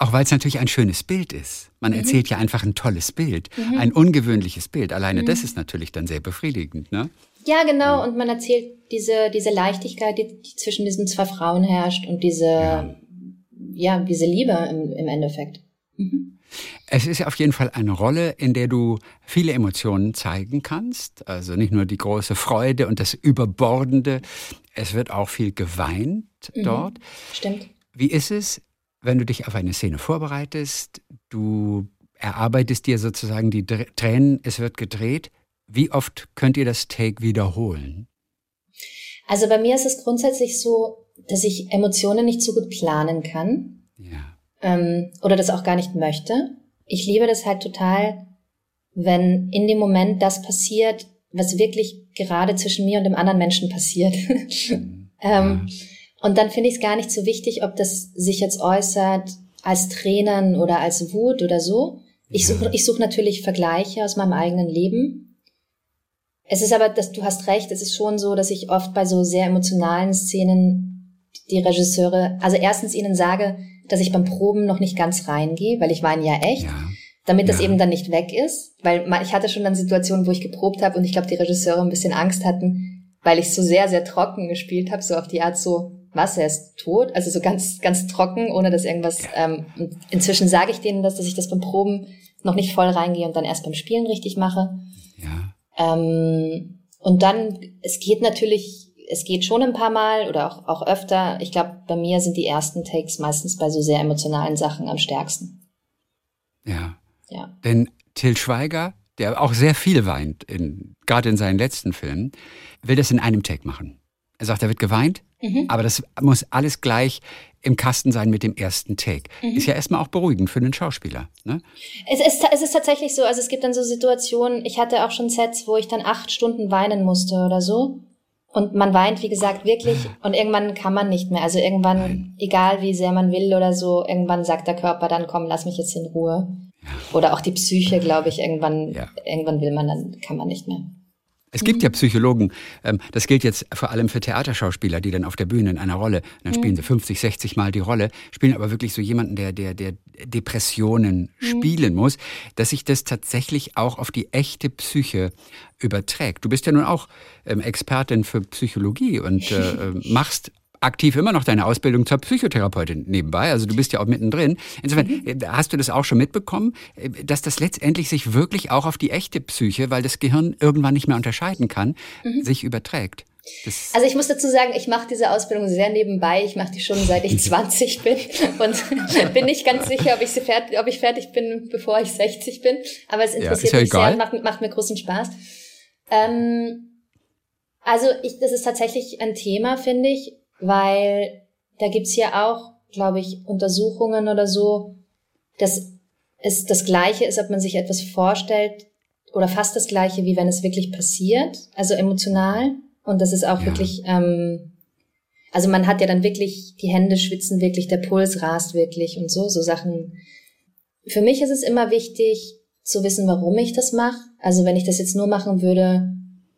Auch weil es natürlich ein schönes Bild ist. Man mhm. erzählt ja einfach ein tolles Bild, mhm. ein ungewöhnliches Bild. Alleine mhm. das ist natürlich dann sehr befriedigend, ne? Ja, genau. Und man erzählt diese, diese Leichtigkeit, die, die zwischen diesen zwei Frauen herrscht und diese, ja, ja diese Liebe im, im Endeffekt. Mhm. Es ist auf jeden Fall eine Rolle, in der du viele Emotionen zeigen kannst. Also nicht nur die große Freude und das Überbordende. Es wird auch viel geweint mhm. dort. Stimmt. Wie ist es, wenn du dich auf eine Szene vorbereitest? Du erarbeitest dir sozusagen die Tränen, es wird gedreht. Wie oft könnt ihr das Take wiederholen? Also bei mir ist es grundsätzlich so, dass ich Emotionen nicht so gut planen kann. Ja. Ähm, oder das auch gar nicht möchte. Ich liebe das halt total, wenn in dem Moment das passiert, was wirklich gerade zwischen mir und dem anderen Menschen passiert. [LAUGHS] ähm, und dann finde ich es gar nicht so wichtig, ob das sich jetzt äußert als Tränen oder als Wut oder so. Ich suche ich such natürlich Vergleiche aus meinem eigenen Leben. Es ist aber, dass du hast recht, es ist schon so, dass ich oft bei so sehr emotionalen Szenen die Regisseure, also erstens ihnen sage, dass ich beim Proben noch nicht ganz reingehe, weil ich weine ja echt. Ja damit ja. das eben dann nicht weg ist. Weil ich hatte schon dann Situationen, wo ich geprobt habe und ich glaube, die Regisseure ein bisschen Angst hatten, weil ich so sehr, sehr trocken gespielt habe, so auf die Art so, was, er ist tot? Also so ganz, ganz trocken, ohne dass irgendwas. Ähm, inzwischen sage ich denen das, dass ich das beim Proben noch nicht voll reingehe und dann erst beim Spielen richtig mache. Ja. Ähm, und dann, es geht natürlich, es geht schon ein paar Mal oder auch, auch öfter. Ich glaube, bei mir sind die ersten Takes meistens bei so sehr emotionalen Sachen am stärksten. Ja. Ja. Denn Till Schweiger, der auch sehr viel weint, in, gerade in seinen letzten Filmen, will das in einem Take machen. Er sagt, er wird geweint, mhm. aber das muss alles gleich im Kasten sein mit dem ersten Take. Mhm. Ist ja erstmal auch beruhigend für einen Schauspieler. Ne? Es, ist, es ist tatsächlich so, also es gibt dann so Situationen, ich hatte auch schon Sets, wo ich dann acht Stunden weinen musste oder so. Und man weint, wie gesagt, wirklich. Ah. Und irgendwann kann man nicht mehr. Also irgendwann, Nein. egal wie sehr man will oder so, irgendwann sagt der Körper dann, komm, lass mich jetzt in Ruhe. Oder auch die Psyche, glaube ich, irgendwann, ja. irgendwann will man, dann kann man nicht mehr. Es gibt ja Psychologen, ähm, das gilt jetzt vor allem für Theaterschauspieler, die dann auf der Bühne in einer Rolle, dann spielen sie 50, 60 Mal die Rolle, spielen aber wirklich so jemanden, der, der, der Depressionen mhm. spielen muss, dass sich das tatsächlich auch auf die echte Psyche überträgt. Du bist ja nun auch ähm, Expertin für Psychologie und äh, [LAUGHS] äh machst aktiv immer noch deine Ausbildung zur Psychotherapeutin nebenbei. Also du bist ja auch mittendrin. Insofern mhm. Äh, hast du das auch schon mitbekommen, äh, dass das letztendlich sich wirklich auch auf die echte Psyche, weil das Gehirn irgendwann nicht mehr unterscheiden kann, mhm. sich überträgt. Das also ich muss dazu sagen, ich mache diese Ausbildung sehr nebenbei. Ich mache die schon seit ich [LAUGHS] 20 bin und [LAUGHS] bin nicht ganz sicher, ob ich, sie fertig, ob ich fertig bin, bevor ich 60 bin. Aber es interessiert ja, ja mich egal. sehr, macht, macht mir großen Spaß. Ähm, also ich, das ist tatsächlich ein Thema, finde ich, weil da gibt's ja auch, glaube ich, Untersuchungen oder so, dass es das Gleiche ist, ob man sich etwas vorstellt oder fast das Gleiche, wie wenn es wirklich passiert, also emotional. Und das ist auch ja. wirklich, ähm, also man hat ja dann wirklich, die Hände schwitzen wirklich, der Puls rast wirklich und so, so Sachen. Für mich ist es immer wichtig zu wissen, warum ich das mache. Also wenn ich das jetzt nur machen würde,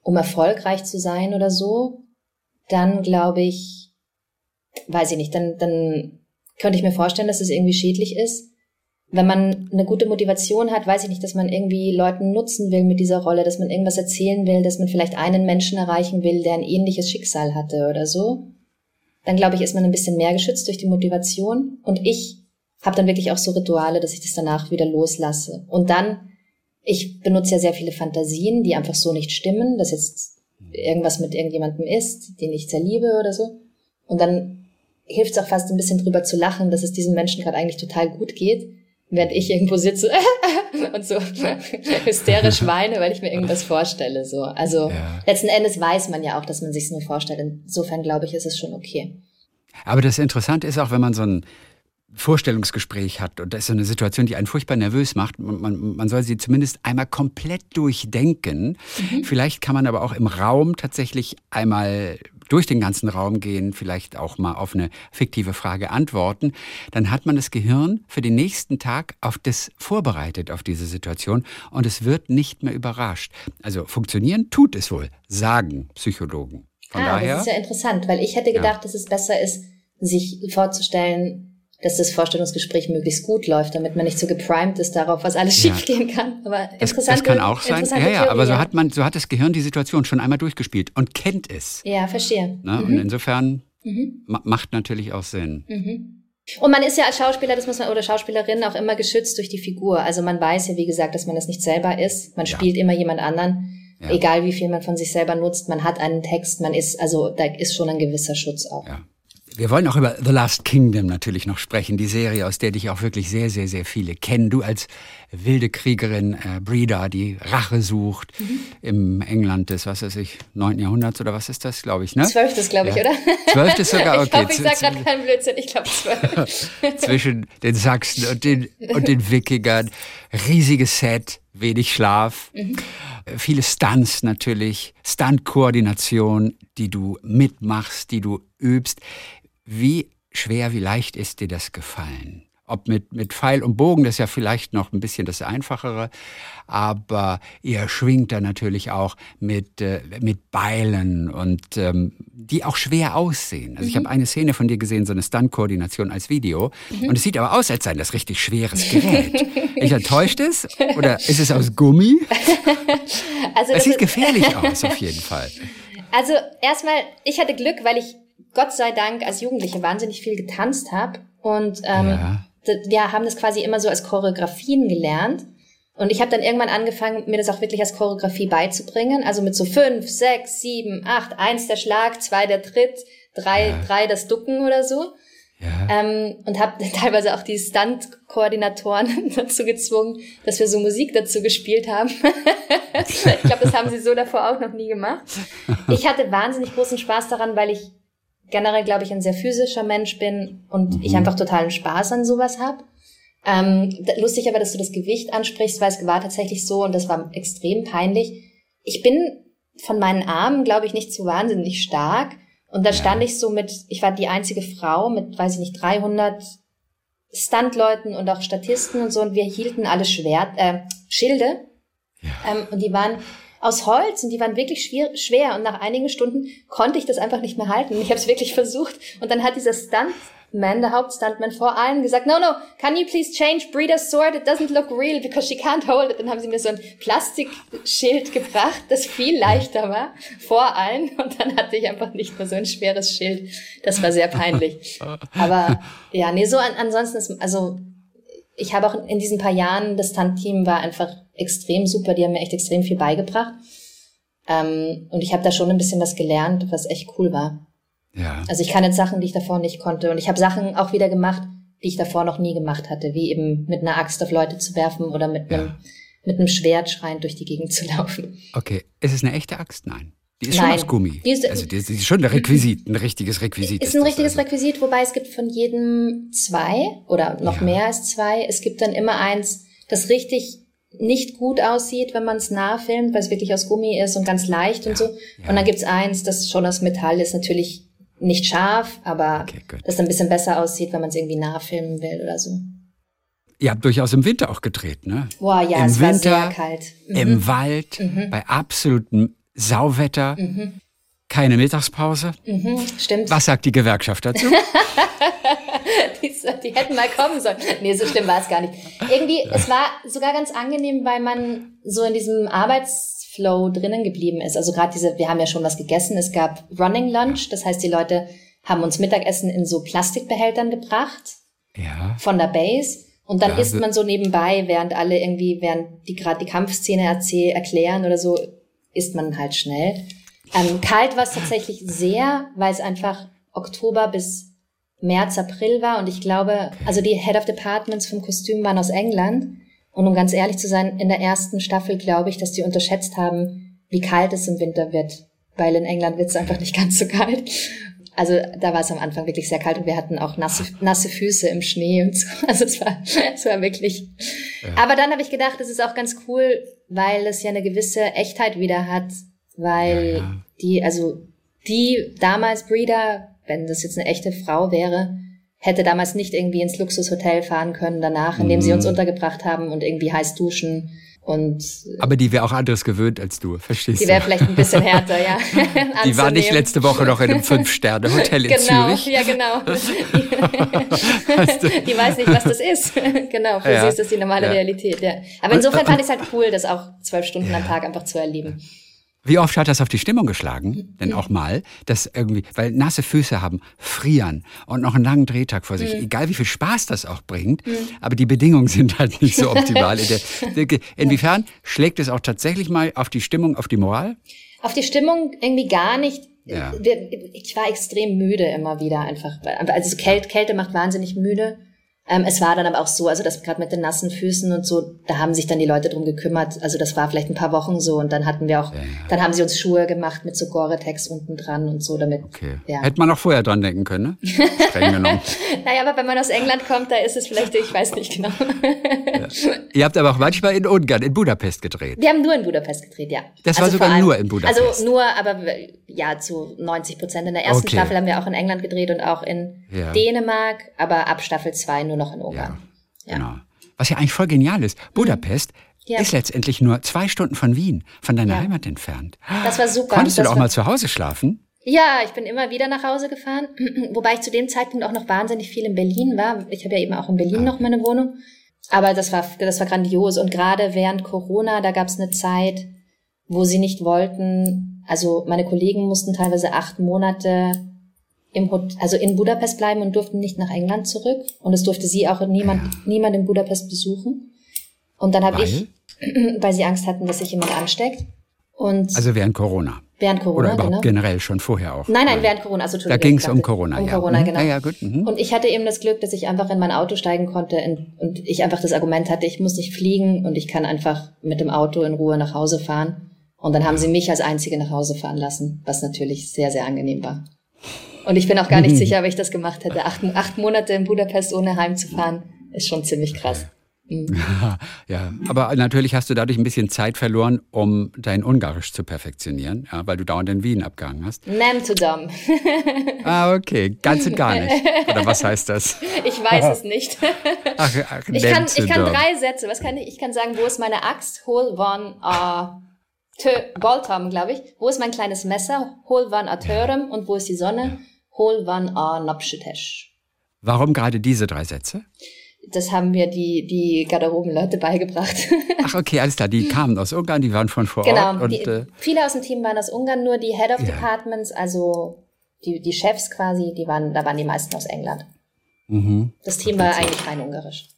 um erfolgreich zu sein oder so, dann glaube ich, weiß ich nicht, dann, dann könnte ich mir vorstellen, dass es irgendwie schädlich ist. Wenn man eine gute Motivation hat, weiß ich nicht, dass man irgendwie Leuten nutzen will mit dieser Rolle, dass man irgendwas erzählen will, dass man vielleicht einen Menschen erreichen will, der ein ähnliches Schicksal hatte oder so. Dann glaube ich, ist man ein bisschen mehr geschützt durch die Motivation. Und ich habe dann wirklich auch so Rituale, dass ich das danach wieder loslasse. Und dann, ich benutze ja sehr viele Fantasien, die einfach so nicht stimmen, dass jetzt irgendwas mit irgendjemandem ist, den ich sehr liebe oder so. Und dann hilft es auch fast ein bisschen drüber zu lachen, dass es diesem Menschen gerade eigentlich total gut geht, während ich irgendwo sitze [LAUGHS] und so [LAUGHS] hysterisch [LAUGHS] weine, weil ich mir irgendwas vorstelle. So, also ja. letzten Endes weiß man ja auch, dass man sich nur vorstellt. Insofern glaube ich, ist es schon okay. Aber das Interessante ist auch, wenn man so ein Vorstellungsgespräch hat und das ist so eine Situation, die einen furchtbar nervös macht. Man, man soll sie zumindest einmal komplett durchdenken. Mhm. Vielleicht kann man aber auch im Raum tatsächlich einmal durch den ganzen Raum gehen, vielleicht auch mal auf eine fiktive Frage antworten, dann hat man das Gehirn für den nächsten Tag auf das vorbereitet, auf diese Situation und es wird nicht mehr überrascht. Also funktionieren tut es wohl, sagen Psychologen. Von ah, daher, das ist ja interessant, weil ich hätte gedacht, ja. dass es besser ist, sich vorzustellen, dass das Vorstellungsgespräch möglichst gut läuft, damit man nicht so geprimed ist darauf, was alles ja. schiefgehen kann. Aber das, das kann auch sein. Ja, ja, aber so hat man, so hat das Gehirn die Situation schon einmal durchgespielt und kennt es. Ja, verstehe. Ne? Mhm. Und insofern mhm. macht natürlich auch Sinn. Mhm. Und man ist ja als Schauspieler, das muss man, oder Schauspielerin auch immer geschützt durch die Figur. Also man weiß ja, wie gesagt, dass man das nicht selber ist. Man spielt ja. immer jemand anderen. Egal wie viel man von sich selber nutzt, man hat einen Text, man ist, also da ist schon ein gewisser Schutz auch. Ja. Wir wollen auch über The Last Kingdom natürlich noch sprechen, die Serie, aus der dich auch wirklich sehr, sehr, sehr viele kennen. Du als wilde Kriegerin äh, Breda, die Rache sucht mhm. im England des, was weiß ich, 9. Jahrhunderts oder was ist das, glaube ich, ne? Zwölftes, glaube ich, Ja. oder? Zwölftes sogar, [LAUGHS] okay. Ich hoffe, ich sage gerade keinen Blödsinn, ich glaube zwölf. [LAUGHS] Zwischen den Sachsen und den, und den Wikingern. Riesiges Set, wenig Schlaf. Mhm. Viele Stunts natürlich, Stunt-Koordination, die du mitmachst, die du übst. Wie schwer, wie leicht ist dir das gefallen? Ob mit, mit Pfeil und Bogen, das ist ja vielleicht noch ein bisschen das Einfachere, aber ihr schwingt da natürlich auch mit, äh, mit Beilen und ähm, die auch schwer aussehen. Also ich habe eine Szene von dir gesehen, so eine Stunt-Koordination als Video und es sieht aber aus, als sei das richtig schweres Gerät. [LAUGHS] ich enttäuscht es oder ist es aus Gummi? [LAUGHS] Also Es sieht gefährlich [LAUGHS] aus auf jeden Fall. also erstmal, ich hatte Glück, weil ich Gott sei Dank als Jugendliche wahnsinnig viel getanzt habe und ähm, Ja. Wir haben das quasi immer so als Choreografien gelernt. Und ich habe dann irgendwann angefangen, mir das auch wirklich als Choreografie beizubringen. Also mit so fünf, sechs, sieben, acht, eins der Schlag, zwei der Tritt, drei, drei das Ducken oder so. Ja. Ähm, und habe [LAUGHS] teilweise auch die Stunt-Koordinatoren [LAUGHS] dazu gezwungen, dass wir so Musik dazu gespielt haben. [LAUGHS] ich glaube, das haben sie so davor auch noch nie gemacht. Ich hatte wahnsinnig großen Spaß daran, weil ich generell, glaube ich, ein sehr physischer Mensch bin und ich einfach totalen Spaß an sowas habe. Ähm, lustig aber, dass du das Gewicht ansprichst, weil es war tatsächlich so und das war extrem peinlich. Ich bin von meinen Armen, glaube ich, nicht so wahnsinnig stark. Und da stand ich so mit, ich war die einzige Frau mit, weiß ich nicht, 300 Stuntleuten und auch Statisten und so und wir hielten alle Schwert, äh, Schilde. Ähm, und die waren aus Holz und die waren wirklich schwer, schwer und nach einigen Stunden konnte ich das einfach nicht mehr halten. Ich habe es wirklich versucht und dann hat dieser Stuntman, der Hauptstuntman vor allen gesagt, no, no, can you please change Breeder's sword? It doesn't look real because she can't hold it. Dann haben sie mir so ein Plastikschild gebracht, das viel leichter war, vor allen und dann hatte ich einfach nicht mehr so ein schweres Schild. Das war sehr peinlich. Aber ja, nee, so an, ansonsten ist, also ich habe auch in diesen paar Jahren, das Stunt-Team war einfach extrem super, die haben mir echt extrem viel beigebracht. Ähm, und ich habe da schon ein bisschen was gelernt, was echt cool war. Ja. Also ich kann jetzt Sachen, die ich davor nicht konnte. Und ich habe Sachen auch wieder gemacht, die ich davor noch nie gemacht hatte, wie eben mit einer Axt auf Leute zu werfen oder mit einem, mit einem Schwert schreiend durch die Gegend zu laufen. Okay. Ist es eine echte Axt? Nein. Die ist schon Nein. aus Gummi. Die ist- also die, ist schon ein Requisit, ein richtiges Requisit. Ist ein richtiges also. Requisit, wobei es gibt von jedem zwei oder noch Ja. mehr als zwei. Es gibt dann immer eins, das richtig nicht gut aussieht, wenn man es nah filmt, weil es wirklich aus Gummi ist und ganz leicht und so. Und dann gibt's eins, das schon aus Metall ist, natürlich nicht scharf, aber Okay, das ein bisschen besser aussieht, wenn man es irgendwie nah filmen will oder so. Ihr habt durchaus im Winter auch gedreht, ne? Boah, ja, Im es war Winter, sehr kalt. Mhm. Im Wald, bei absolutem Sauwetter, keine Mittagspause. Mhm, stimmt. Was sagt die Gewerkschaft dazu? [LAUGHS] Die, die hätten mal kommen sollen. Nee, so schlimm war es gar nicht. Irgendwie, es war sogar ganz angenehm, weil man so in diesem Arbeitsflow drinnen geblieben ist. Also gerade diese, wir haben ja schon was gegessen. Es gab Running Lunch, das heißt, die Leute haben uns Mittagessen in so Plastikbehältern gebracht ja. von der Base. Und dann Ja, isst man so nebenbei, während alle irgendwie, während die gerade die Kampfszene erzähl, erklären oder so, isst man halt schnell. Ähm, kalt war es tatsächlich sehr, weil es einfach Oktober bis März, April war. Und ich glaube, also die Head of Departments vom Kostüm waren aus England. Und um ganz ehrlich zu sein, in der ersten Staffel glaube ich, dass die unterschätzt haben, wie kalt es im Winter wird. Weil in England wird es einfach nicht [LAUGHS] ganz so kalt. Also da war es am Anfang wirklich sehr kalt und wir hatten auch nasse, nasse Füße im Schnee und so. [LAUGHS] Also es war, es war wirklich. Aber dann habe ich gedacht, es ist auch ganz cool, weil es ja eine gewisse Echtheit wieder hat, weil Ja, ja. die, also die damals Breeder, wenn das jetzt eine echte Frau wäre, hätte damals nicht irgendwie ins Luxushotel fahren können danach, in dem sie Mhm. uns untergebracht haben und irgendwie heiß duschen und Aber die wäre auch anderes gewöhnt als du, verstehst die du? wäre vielleicht ein bisschen härter, ja. [LAUGHS] [LAUGHS] Die war nicht letzte Woche noch in einem Fünf-Sterne-Hotel in [LAUGHS] Genau, Zürich. ja genau. Die, die weiß nicht, was das ist. genau, für Ja. sie ist das die normale Ja. Realität, ja. Aber insofern fand ich es halt cool, das auch zwölf Stunden am Tag einfach zu erleben. Wie oft hat das auf die Stimmung geschlagen? Denn auch mal, dass irgendwie, weil nasse Füße haben, frieren und noch einen langen Drehtag vor sich, egal wie viel Spaß das auch bringt, aber die Bedingungen sind halt nicht so optimal. [LAUGHS] Inwiefern schlägt es auch tatsächlich mal auf die Stimmung, auf die Moral? Auf die Stimmung irgendwie gar nicht. Ja. ich war extrem müde immer wieder einfach. Also Kälte, Kälte macht wahnsinnig müde. Ähm, es war dann aber auch so, also das gerade mit den nassen Füßen und so, da haben sich dann die Leute drum gekümmert. Also das war vielleicht ein paar Wochen so und dann hatten wir auch, ja, ja. dann haben sie uns Schuhe gemacht mit so Gore-Tex unten dran und so damit. Okay. Ja. Hätte man auch vorher dran denken können, ne? [LAUGHS] Streng genommen. naja, aber wenn man aus England kommt, da ist es vielleicht, ich weiß nicht genau. Ihr habt aber auch manchmal in Ungarn, in Budapest gedreht. Wir haben nur in Budapest gedreht, ja. Das also war sogar allem, nur in Budapest. Also nur, aber ja, zu 90 Prozent. In der ersten okay. Staffel haben wir auch in England gedreht und auch in Dänemark, aber ab Staffel 2 nur noch in Ungarn. Ja. Genau. Was ja eigentlich voll genial ist. Budapest mhm. ja. ist letztendlich nur zwei Stunden von Wien, von deiner ja. Heimat entfernt. Das war super. Konntest du da auch mal zu Hause schlafen? Ja, ich bin immer wieder nach Hause gefahren, [CLEARS THROAT] wobei ich zu dem Zeitpunkt auch noch wahnsinnig viel in Berlin war. Ich habe ja eben auch in Berlin ah. noch meine Wohnung. Aber das war, das war grandios. Und gerade während Corona, da gab es eine Zeit, wo sie nicht wollten, also meine Kollegen mussten teilweise acht Monate im Hot also in Budapest bleiben und durften nicht nach England zurück. Und es durfte sie auch niemand, ja. niemand in Budapest besuchen. Und dann habe ich, [CLEARS THROAT] weil sie Angst hatten, dass sich jemand ansteckt. Und also während Corona. Während Corona, Oder überhaupt genau. generell schon vorher auch. Nein, nein, während Corona. Also, da ging es um Corona, um ja. Corona, mhm. genau. Ja, ja, gut. Mhm. Und ich hatte eben das Glück, dass ich einfach in mein Auto steigen konnte und ich einfach das Argument hatte, ich muss nicht fliegen und ich kann einfach mit dem Auto in Ruhe nach Hause fahren. Und dann haben sie mich als Einzige nach Hause fahren lassen, was natürlich sehr, sehr angenehm war. Und ich bin auch gar nicht sicher, ob ich das gemacht hätte. Acht, acht Monate in Budapest ohne heimzufahren, ist schon ziemlich krass. Mhm. [LAUGHS] Ja, aber natürlich hast du dadurch ein bisschen Zeit verloren, um dein Ungarisch zu perfektionieren, ja, weil du dauernd in Wien abgehangen hast. Nem to dumb. [LAUGHS] ah, okay, ganz und gar nicht. Oder was heißt das? [LAUGHS] Ich weiß es nicht. Ach, ach ich kann, ich kann drei Sätze. Was kann ich? Ich kann sagen, wo ist meine Axt? Hol von uh, Boltom, glaube ich. Wo ist mein kleines Messer? Hol van Atörem. Und wo ist die Sonne? Hol van a Napschutesh. Warum gerade diese drei Sätze? Das haben mir die, die Garderobenleute beigebracht. [LAUGHS] Ach, okay, alles klar. Die kamen aus Ungarn, die waren von vor genau, Ort. Genau. äh, viele aus dem Team waren aus Ungarn, nur die Head of ja. Departments, also die, die Chefs quasi, die waren, da waren die meisten aus England. Mhm. Das Team war eigentlich rein ungarisch.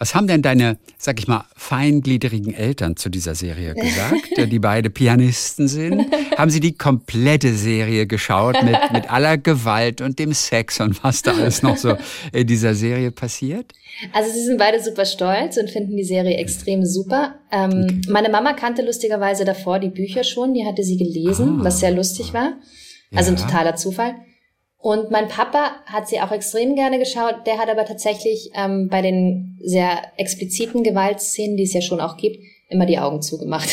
Was haben denn deine, sag ich mal, feingliedrigen Eltern zu dieser Serie gesagt, die beide Pianisten sind? [LAUGHS] Haben sie die komplette Serie geschaut mit, mit aller Gewalt und dem Sex und was da alles noch so in dieser Serie passiert? Also sie sind beide super stolz und finden die Serie extrem super. Ähm, okay. Meine Mama kannte lustigerweise davor die Bücher schon, die hatte sie gelesen, ah. was sehr lustig war. Also ja. ein totaler Zufall. Und mein Papa hat sie auch extrem gerne geschaut. Der hat aber tatsächlich ähm, bei den sehr expliziten Gewaltszenen, die es ja schon auch gibt, immer die Augen zugemacht.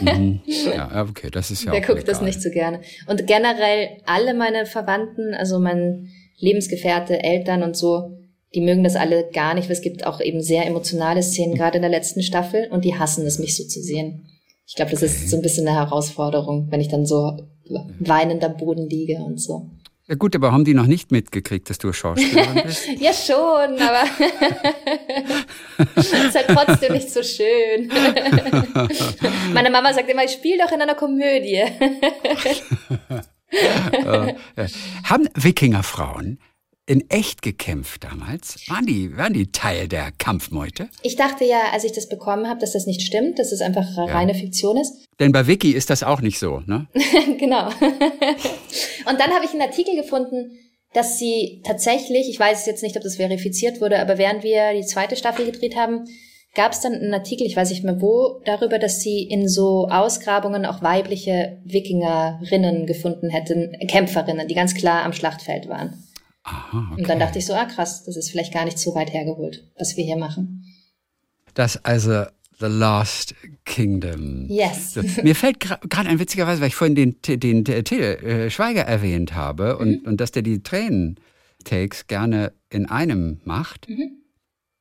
mhm. [LAUGHS] Ja, okay, das ist ja Der guckt egal. das nicht so gerne. Und generell alle meine Verwandten, also mein Lebensgefährte, Eltern und so, die mögen das alle gar nicht, weil es gibt auch eben sehr emotionale Szenen, gerade in der letzten Staffel, und die hassen es, mich so zu sehen. Ich glaube, das ist so ein bisschen eine Herausforderung, wenn ich dann so weinend am Boden liege und so. Ja gut, aber haben die noch nicht mitgekriegt, dass du Schauspielerin [LAUGHS] bist? ja schon, aber es [LAUGHS] ist halt trotzdem nicht so schön. [LAUGHS] Meine Mama sagt immer, ich spiele doch in einer Komödie. haben Wikingerfrauen in echt gekämpft damals? Waren die, waren die Teil der Kampfmeute? Ich dachte ja, als ich das bekommen habe, dass das nicht stimmt, dass es einfach ja. reine Fiktion ist. Denn bei Wiki ist das auch nicht so, ne? [LAUGHS] genau. Und dann habe ich einen Artikel gefunden, dass sie tatsächlich, ich weiß jetzt nicht, ob das verifiziert wurde, aber während wir die zweite Staffel gedreht haben, gab es dann einen Artikel, ich weiß nicht mehr wo, darüber, dass sie in so Ausgrabungen auch weibliche Wikingerinnen gefunden hätten, Kämpferinnen, die ganz klar am Schlachtfeld waren. Aha, okay. Und dann dachte ich so, ah krass, das ist vielleicht gar nicht so weit hergeholt, was wir hier machen. Das also The Lost Kingdom. Yes. So, mir fällt gerade ein witzigerweise, weil ich vorhin den, den, den Till äh, Schweiger erwähnt habe und, mhm. und dass der die Tränen-Takes gerne in einem macht. Mhm.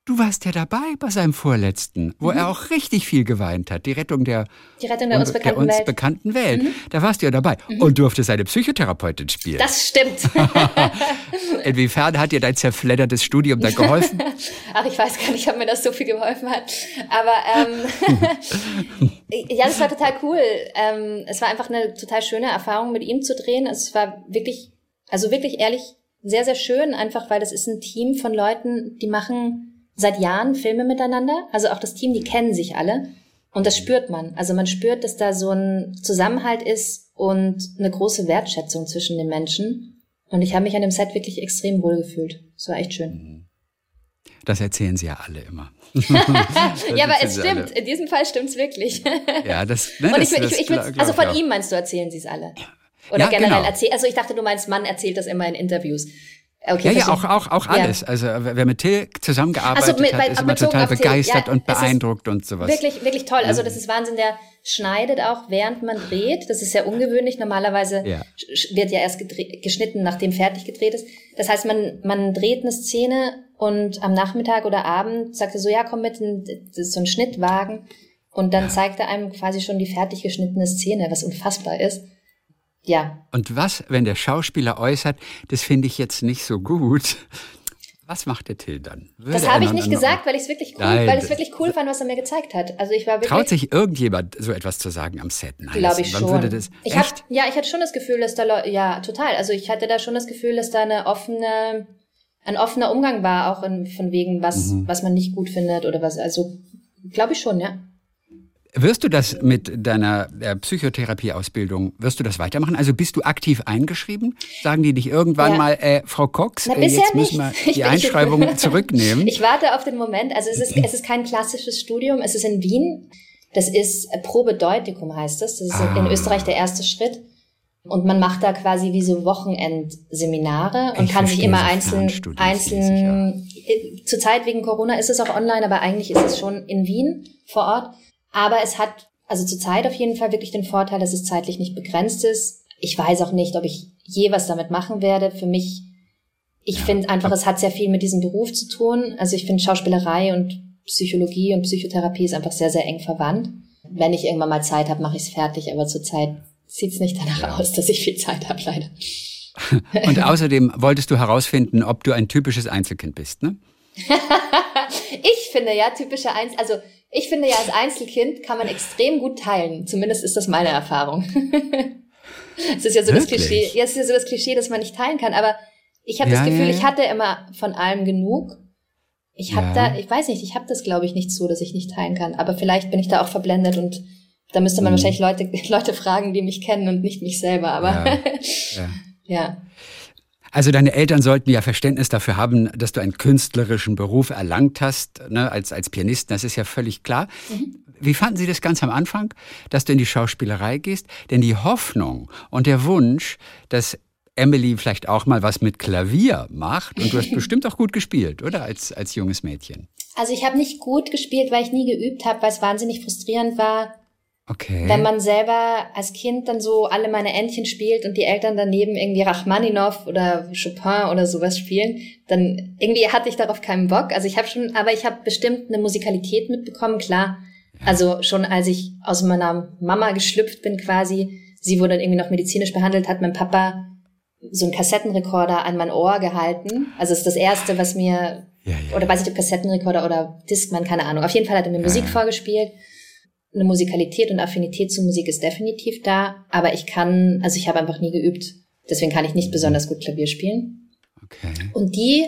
Du warst ja dabei bei seinem vorletzten, wo mhm. er auch richtig viel geweint hat. Die Rettung der, die Rettung der uns bekannten der uns Welt. Bekannten Welt. Mhm. Da warst du ja dabei mhm. und durfte seine Psychotherapeutin spielen. Das stimmt. [LAUGHS] Inwiefern hat dir dein zerfleddertes Studium da geholfen? [LAUGHS] Ach, ich weiß gar nicht, ob mir das so viel geholfen hat. Aber ähm, [LAUGHS] ja, das war total cool. Ähm, es war einfach eine total schöne Erfahrung, mit ihm zu drehen. Es war wirklich, also wirklich ehrlich, sehr, sehr schön, einfach weil das ist ein Team von Leuten, die machen seit Jahren Filme miteinander. Also auch das Team, die kennen sich alle. Und das spürt man. Also man spürt, dass da so ein Zusammenhalt ist und eine große Wertschätzung zwischen den Menschen. Und ich habe mich an dem Set wirklich extrem wohl gefühlt. Es war echt schön. Mhm. Das erzählen sie ja alle immer. [LAUGHS] ja, aber es stimmt. Alle. In diesem Fall stimmt es wirklich. [LAUGHS] ja, das. [LAUGHS] Ne, Und ich, das, ich, ich, ich also von ihm meinst du, erzählen sie es alle? Oder ja, generell genau. erzählen. Also ich dachte, du meinst, Mann erzählt das immer in Interviews. Okay, ja, ja, auch, auch, auch alles. Ja. Also wer mit Till zusammengearbeitet also mit, hat, ist immer total begeistert ja, und beeindruckt und sowas. Wirklich, wirklich toll. Also das ist Wahnsinn. Der schneidet auch, während man dreht. Das ist sehr ungewöhnlich. Normalerweise ja. wird ja erst geschnitten, nachdem fertig gedreht ist. Das heißt, man, man dreht eine Szene und am Nachmittag oder Abend sagt er so, ja, komm mit, das ist so ein Schnittwagen. Und dann zeigt er einem quasi schon die fertig geschnittene Szene, was unfassbar ist. Ja. Und was, wenn der Schauspieler äußert, das finde ich jetzt nicht so gut, was macht der Till dann? Würde das habe ich nicht gesagt, weil ich es wirklich cool, Nein, weil ich es wirklich cool fand, was er mir gezeigt hat. Also ich war wirklich Traut sich irgendjemand so etwas zu sagen am Set? Nein, glaube ich schon. Das, ich hab, ja, ich hatte schon das Gefühl, dass da ja total. Also ich hatte da schon das Gefühl, dass da eine offene, ein offener Umgang war, auch in, von wegen was, mhm. was man nicht gut findet oder was. Also glaube ich schon, ja. Wirst du das mit deiner äh, Psychotherapieausbildung, wirst du das weitermachen? Also bist du aktiv eingeschrieben? Sagen die dich irgendwann ja. mal, äh, Frau Cox, Na, äh, jetzt müssen wir [LAUGHS] die Einschreibung zurücknehmen? Ich warte auf den Moment. Also es ist, es ist kein klassisches Studium, es ist in Wien. Das ist äh, Probedeutikum heißt das. Das ist ah. in Österreich der erste Schritt. Und man macht da quasi wie so Wochenendseminare und ich kann sich immer einzeln, einzeln, ja. Äh, zurzeit wegen Corona ist es auch online, aber eigentlich ist es schon in Wien vor Ort. Aber es hat also zurzeit auf jeden Fall wirklich den Vorteil, dass es zeitlich nicht begrenzt ist. Ich weiß auch nicht, ob ich je was damit machen werde. Für mich, ich finde einfach, es hat sehr viel mit diesem Beruf zu tun. Also ich finde Schauspielerei und Psychologie und Psychotherapie ist einfach sehr, sehr eng verwandt. Wenn ich irgendwann mal Zeit habe, mache ich es fertig, aber zurzeit sieht es nicht danach ja. aus, dass ich viel Zeit habe, leider. [LAUGHS] Und außerdem wolltest du herausfinden, ob du ein typisches Einzelkind bist, ne? [LAUGHS] ich finde ja typische Einzel, also ich finde ja, als Einzelkind kann man extrem gut teilen. Zumindest ist das meine Erfahrung. [LAUGHS] es ist ja so Wirklich? das Klischee, ja, es ist ja so das Klischee, dass man nicht teilen kann. Aber ich habe ja, das Gefühl, ja, ja. ich hatte immer von allem genug. Ich habe da, ich weiß nicht, ich habe das glaube ich nicht so, dass ich nicht teilen kann. Aber vielleicht bin ich da auch verblendet und da müsste man mhm. wahrscheinlich Leute, [LAUGHS] Leute fragen, die mich kennen und nicht mich selber. Aber ja. [LAUGHS] Also deine Eltern sollten ja Verständnis dafür haben, dass du einen künstlerischen Beruf erlangt hast, ne, als, als Pianist, das ist ja völlig klar. Mhm. Wie fanden Sie das ganz am Anfang, dass du in die Schauspielerei gehst? Denn die Hoffnung und der Wunsch, dass Emily vielleicht auch mal was mit Klavier macht, und du hast [LAUGHS] bestimmt auch gut gespielt, oder? Als, als junges Mädchen. Also ich habe nicht gut gespielt, weil ich nie geübt habe, weil es wahnsinnig frustrierend war, Okay. Wenn man selber als Kind dann so alle meine Entchen spielt und die Eltern daneben irgendwie Rachmaninow oder Chopin oder sowas spielen, dann irgendwie hatte ich darauf keinen Bock. Also ich habe schon, aber ich habe bestimmt eine Musikalität mitbekommen, klar. Also schon als ich aus meiner Mama geschlüpft bin quasi, sie wurde dann irgendwie noch medizinisch behandelt, hat mein Papa so einen Kassettenrekorder an mein Ohr gehalten. Also ist das erste, was mir, ja, ja, oder weiß ich ob Kassettenrekorder oder Discman, keine Ahnung. Auf jeden Fall hat er mir Musik vorgespielt eine Musikalität und Affinität zur Musik ist definitiv da, aber ich kann, also ich habe einfach nie geübt. Deswegen kann ich nicht besonders gut Klavier spielen. Okay. Und die,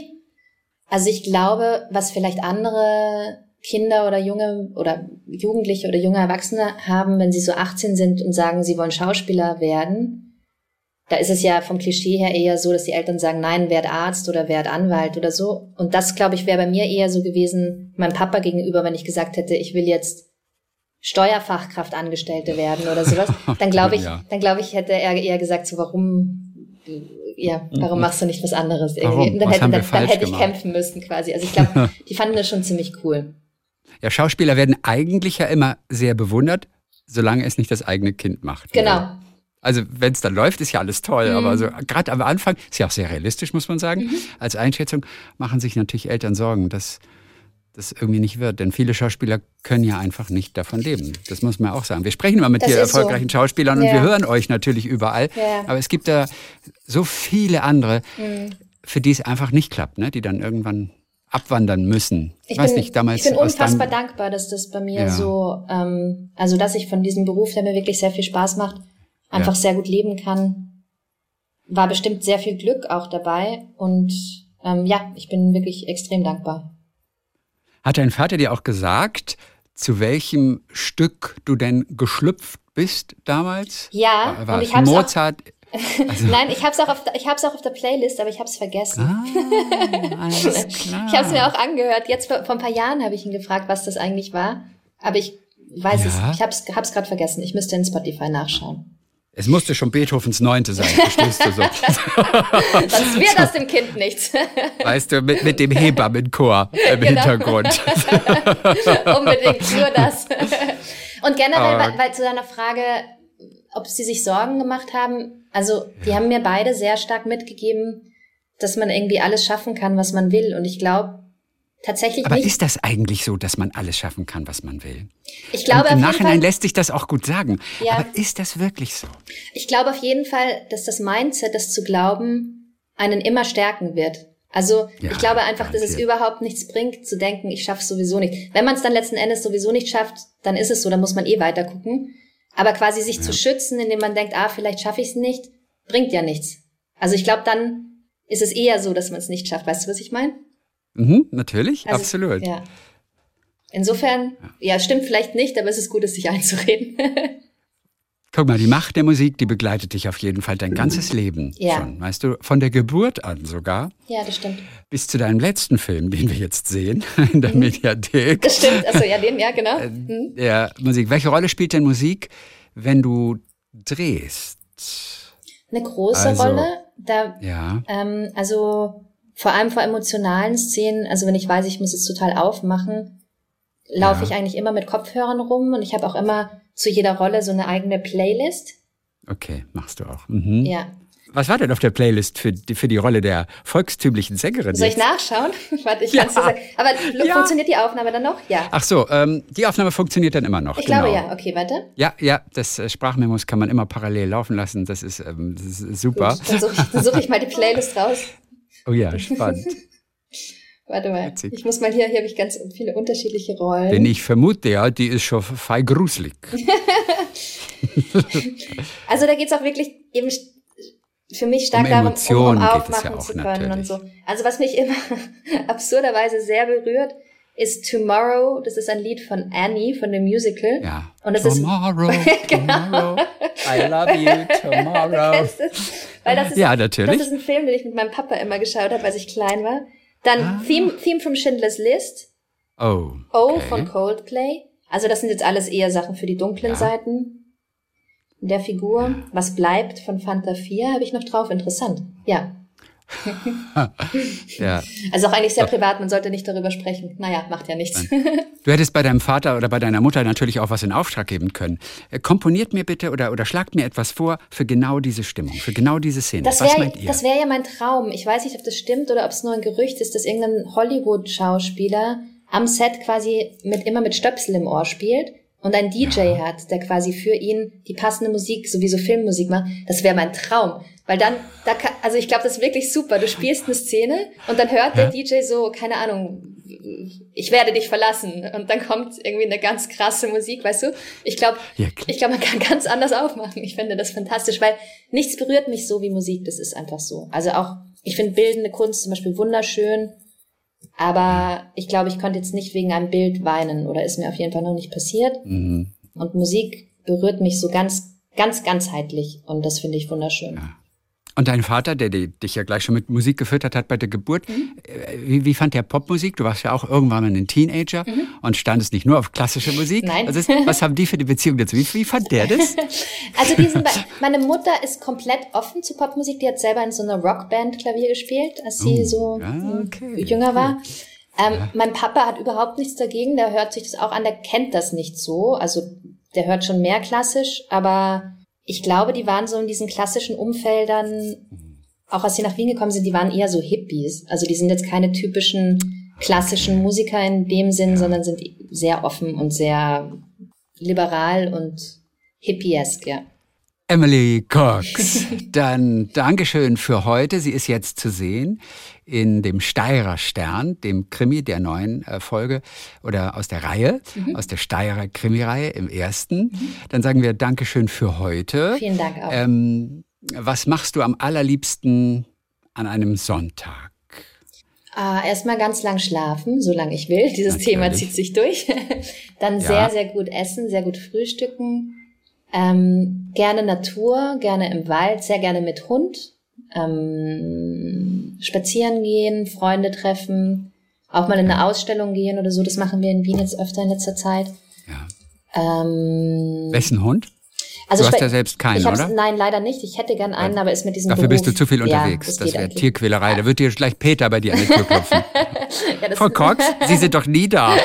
also ich glaube, was vielleicht andere Kinder oder junge oder Jugendliche oder junge Erwachsene haben, wenn sie so 18 sind und sagen, sie wollen Schauspieler werden, da ist es ja vom Klischee her eher so, dass die Eltern sagen, nein, werd Arzt oder werd Anwalt oder so. Und das, glaube ich, wäre bei mir eher so gewesen, meinem Papa gegenüber, wenn ich gesagt hätte, ich will jetzt Steuerfachkraftangestellte werden oder sowas, [LAUGHS] dann glaube ich, ja. dann glaube ich, hätte er eher gesagt, so warum, ja, warum mhm. machst du nicht was anderes? Irgendwie? Dann, hätte, dann, dann hätte ich kämpfen müssen quasi. Also ich glaube, [LAUGHS] die fanden das schon ziemlich cool. Ja, Schauspieler werden eigentlich ja immer sehr bewundert, solange es nicht das eigene Kind macht. Genau. Also wenn es dann läuft, ist ja alles toll. Mhm. Aber so gerade am Anfang ist ja auch sehr realistisch, muss man sagen. Mhm. Als Einschätzung machen sich natürlich Eltern Sorgen, dass das irgendwie nicht wird. Denn viele Schauspieler können ja einfach nicht davon leben. Das muss man auch sagen. Wir sprechen immer mit hier erfolgreichen so. Schauspielern und ja. wir hören euch natürlich überall. Ja. Aber es gibt da so viele andere, mhm. für die es einfach nicht klappt, ne? die dann irgendwann abwandern müssen. Ich, weiß bin, nicht, damals ich bin unfassbar dankbar, dass das bei mir ja. so, ähm, also dass ich von diesem Beruf, der mir wirklich sehr viel Spaß macht, einfach sehr gut leben kann. War bestimmt sehr viel Glück auch dabei und ähm, ja, ich bin wirklich extrem dankbar. Hat dein Vater dir auch gesagt, zu welchem Stück du denn geschlüpft bist damals? Ja, war und ich hab's Mozart. [LAUGHS] Also Nein, ich habe es auch, auf, ich hab's auch auf der Playlist, aber ich habe es vergessen. Ah, alles [LAUGHS] klar. Ich habe es mir auch angehört. Jetzt vor, vor ein paar Jahren habe ich ihn gefragt, was das eigentlich war. Aber ich weiß Ja. es, ich habe es hab's gerade vergessen. Ich müsste in Spotify nachschauen. Es musste schon Beethovens Neunte sein, verstehst du so? [LAUGHS] Sonst wird aus dem Kind nichts. [LAUGHS] Weißt du, mit, mit dem Hebammenchor im [LAUGHS] Genau. Hintergrund. Unbedingt, nur das. Und generell, weil, weil zu deiner Frage, ob sie sich Sorgen gemacht haben, also die haben mir beide sehr stark mitgegeben, dass man irgendwie alles schaffen kann, was man will. Und ich glaube tatsächlich Aber nicht. ist das eigentlich so, dass man alles schaffen kann, was man will? ich glaube Und Im Nachhinein Fall, lässt sich das auch gut sagen. Ja. Aber ist das wirklich so? ich glaube auf jeden Fall, dass das Mindset, das zu glauben, einen immer stärken wird. Also Ja, ich glaube einfach, dass es überhaupt nichts bringt, zu denken, ich schaffe es sowieso nicht. Wenn man es dann letzten Endes sowieso nicht schafft, dann ist es so, dann muss man eh weiter gucken. Aber quasi sich zu schützen, indem man denkt, ah, vielleicht schaffe ich es nicht, bringt ja nichts. Also ich glaube, dann ist es eher so, dass man es nicht schafft. Weißt du, was ich meine? Mhm, natürlich, Also, absolut. Ja. Insofern, ja, stimmt vielleicht nicht, aber es ist gut, es sich einzureden. [LAUGHS] Guck mal, die Macht der Musik, die begleitet dich auf jeden Fall dein ganzes Leben Ja. schon. Weißt du, von der Geburt an sogar ja, das stimmt. bis zu deinem letzten Film, den wir jetzt sehen in der Mediathek. Mhm. Das stimmt. Also ja, den, ja, genau. Äh, Hm. Der Musik. Welche Rolle spielt denn Musik, wenn du drehst? Eine große Also, Rolle. Da Ja. Ähm, also vor allem vor emotionalen Szenen, also wenn ich weiß, ich muss es total aufmachen, laufe Ja. ich eigentlich immer mit Kopfhörern rum und ich habe auch immer zu jeder Rolle so eine eigene Playlist. Okay, machst du auch. Mhm. Ja. Was war denn auf der Playlist für die, für die Rolle der volkstümlichen Sängerin? Soll ich jetzt? nachschauen? [LAUGHS] Warte, ich Ja. kann's dir sagen. Aber [LAUGHS] Ja. funktioniert die Aufnahme dann noch? Ja. Ach so, ähm, die Aufnahme funktioniert dann immer noch. ich genau. glaube ja. Okay, warte. Ja, ja, das äh, Sprachmemos kann man immer parallel laufen lassen. Das ist, ähm, das ist super. Gut, dann suche ich, such ich mal die Playlist raus. [LAUGHS] Oh ja, [LAUGHS] spannend. Warte mal. Witzig. Ich muss mal hier, hier habe ich ganz viele unterschiedliche Rollen. Denn ich vermute ja, die ist schon fei gruselig. [LAUGHS] [LAUGHS] Also da geht's auch wirklich eben für mich stark Um darum, um, um geht es aufmachen ja auch zu können natürlich. und so. Also was mich immer absurderweise sehr berührt, ist Tomorrow. Das ist ein Lied von Annie von dem Musical. Ja. Und das ist tomorrow, [LAUGHS] tomorrow, I love you [LAUGHS] tomorrow. Du? Weil das ist, Ja, natürlich. Das ist ein Film, den ich mit meinem Papa immer geschaut habe, als ich klein war. Dann Theme, Theme from Schindler's List. Oh, Oh okay. von Coldplay. Also das sind jetzt alles eher Sachen für die dunklen Ja. Seiten der Figur. Was bleibt von Fanta 4 habe ich noch drauf. Interessant. Ja. [LAUGHS] Ja. Also auch eigentlich sehr privat, man sollte nicht darüber sprechen. Naja, macht ja nichts. Du hättest bei deinem Vater oder bei deiner Mutter natürlich auch was in Auftrag geben können. Äh, Komponiert mir bitte oder, oder schlagt mir etwas vor für genau diese Stimmung, für genau diese Szene. Das was wäre meint ihr? das wär ja mein Traum. Ich weiß nicht, ob das stimmt oder ob es nur ein Gerücht ist, dass irgendein Hollywood-Schauspieler am Set quasi mit immer mit Stöpsel im Ohr spielt und ein DJ hat, der quasi für ihn die passende Musik, sowieso Filmmusik macht. Das wäre mein Traum. Weil dann, da kann, also ich glaube, das ist wirklich super. Du spielst eine Szene und dann hört der DJ so, keine Ahnung, ich werde dich verlassen. Und dann kommt irgendwie eine ganz krasse Musik, weißt du? Ich glaube, Ja, ich glaube, man kann ganz anders aufmachen. Ich finde das fantastisch, weil nichts berührt mich so wie Musik. Das ist einfach so. Also auch, ich finde bildende Kunst zum Beispiel wunderschön. Aber ich glaube, ich konnte jetzt nicht wegen einem Bild weinen oder ist mir auf jeden Fall noch nicht passiert. Mhm. Und Musik berührt mich so ganz, ganz ganzheitlich. Und das finde ich wunderschön. Und dein Vater, der dich ja gleich schon mit Musik gefüttert hat bei der Geburt, Mhm. äh, wie, wie fand der Popmusik? Du warst ja auch irgendwann mal ein Teenager und standest nicht nur auf klassische Musik. Mhm. Nein. Was, ist, was haben die für die Beziehung dazu? Wie, wie fand der das? [LAUGHS] Also diesen, meine Mutter ist komplett offen zu Popmusik. Die hat selber in so einer Rockband Klavier gespielt, als sie Oh, so ja, okay, jünger war. Ähm, Mein Papa hat überhaupt nichts dagegen. Der hört sich das auch an. Der kennt das nicht so. Also der hört schon mehr klassisch. Aber ich glaube, die waren so in diesen klassischen Umfeldern, auch als sie nach Wien gekommen sind, die waren eher so Hippies. Also die sind jetzt keine typischen klassischen Musiker in dem Sinn, sondern sind sehr offen und sehr liberal und hippiesk, ja. Emily Cox, [LAUGHS] dann Dankeschön für heute. Sie ist jetzt zu sehen in dem Steirer Stern, dem Krimi der neuen äh, Folge oder aus der Reihe, Mhm. aus der Steirer Krimireihe im ersten. Dann sagen wir Dankeschön für heute. Vielen Dank auch. Ähm, was machst du am allerliebsten an einem Sonntag? Ah, erstmal ganz lang schlafen, solange ich will. Dieses Natürlich. Thema zieht sich durch. [LAUGHS] Dann Ja. sehr, sehr gut essen, sehr gut frühstücken. Ähm, gerne Natur, gerne im Wald, sehr gerne mit Hund. Ähm, spazieren gehen, Freunde treffen, auch mal in eine Ausstellung gehen oder so. Das machen wir in Wien jetzt öfter in letzter Zeit. Ja. Ähm, Wessen Hund? Also du hast ja selbst keinen, oder? Nein, leider nicht. Ich hätte gern einen, aber ist mit diesem Dafür Beruf, bist du zu viel unterwegs. Ja, das, das wäre Tierquälerei. Ja. Da wird dir gleich Peter bei dir an die Tür klopfen. [LAUGHS] ja, Frau Cox, Sie sind doch nie da. [LAUGHS] ähm,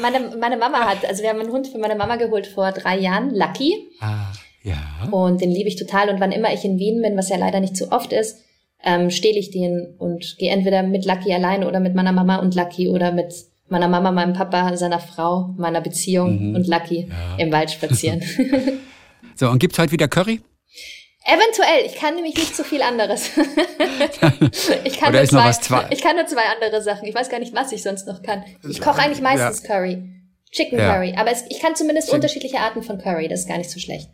meine, meine Mama hat, also wir haben einen Hund für meine Mama geholt vor drei Jahren, Lucky. Ah, ja. Und den liebe ich total. Und wann immer ich in Wien bin, was ja leider nicht so oft ist, ähm, stehle ich den und gehe entweder mit Lucky alleine oder mit meiner Mama und Lucky oder mit meiner Mama, meinem Papa, seiner Frau, meiner Beziehung mhm. und Lucky ja. im Wald spazieren. [LAUGHS] [LAUGHS] so, und gibt's heute wieder Curry? Eventuell, ich kann nämlich nicht so viel anderes. [LAUGHS] ich, kann Oder ist zwei, noch was zwei? ich kann nur zwei andere Sachen. Ich weiß gar nicht, was ich sonst noch kann. Ich koche eigentlich meistens ja. Curry. Chicken ja. Curry. Aber es, ich kann zumindest Chicken. unterschiedliche Arten von Curry. Das ist gar nicht so schlecht.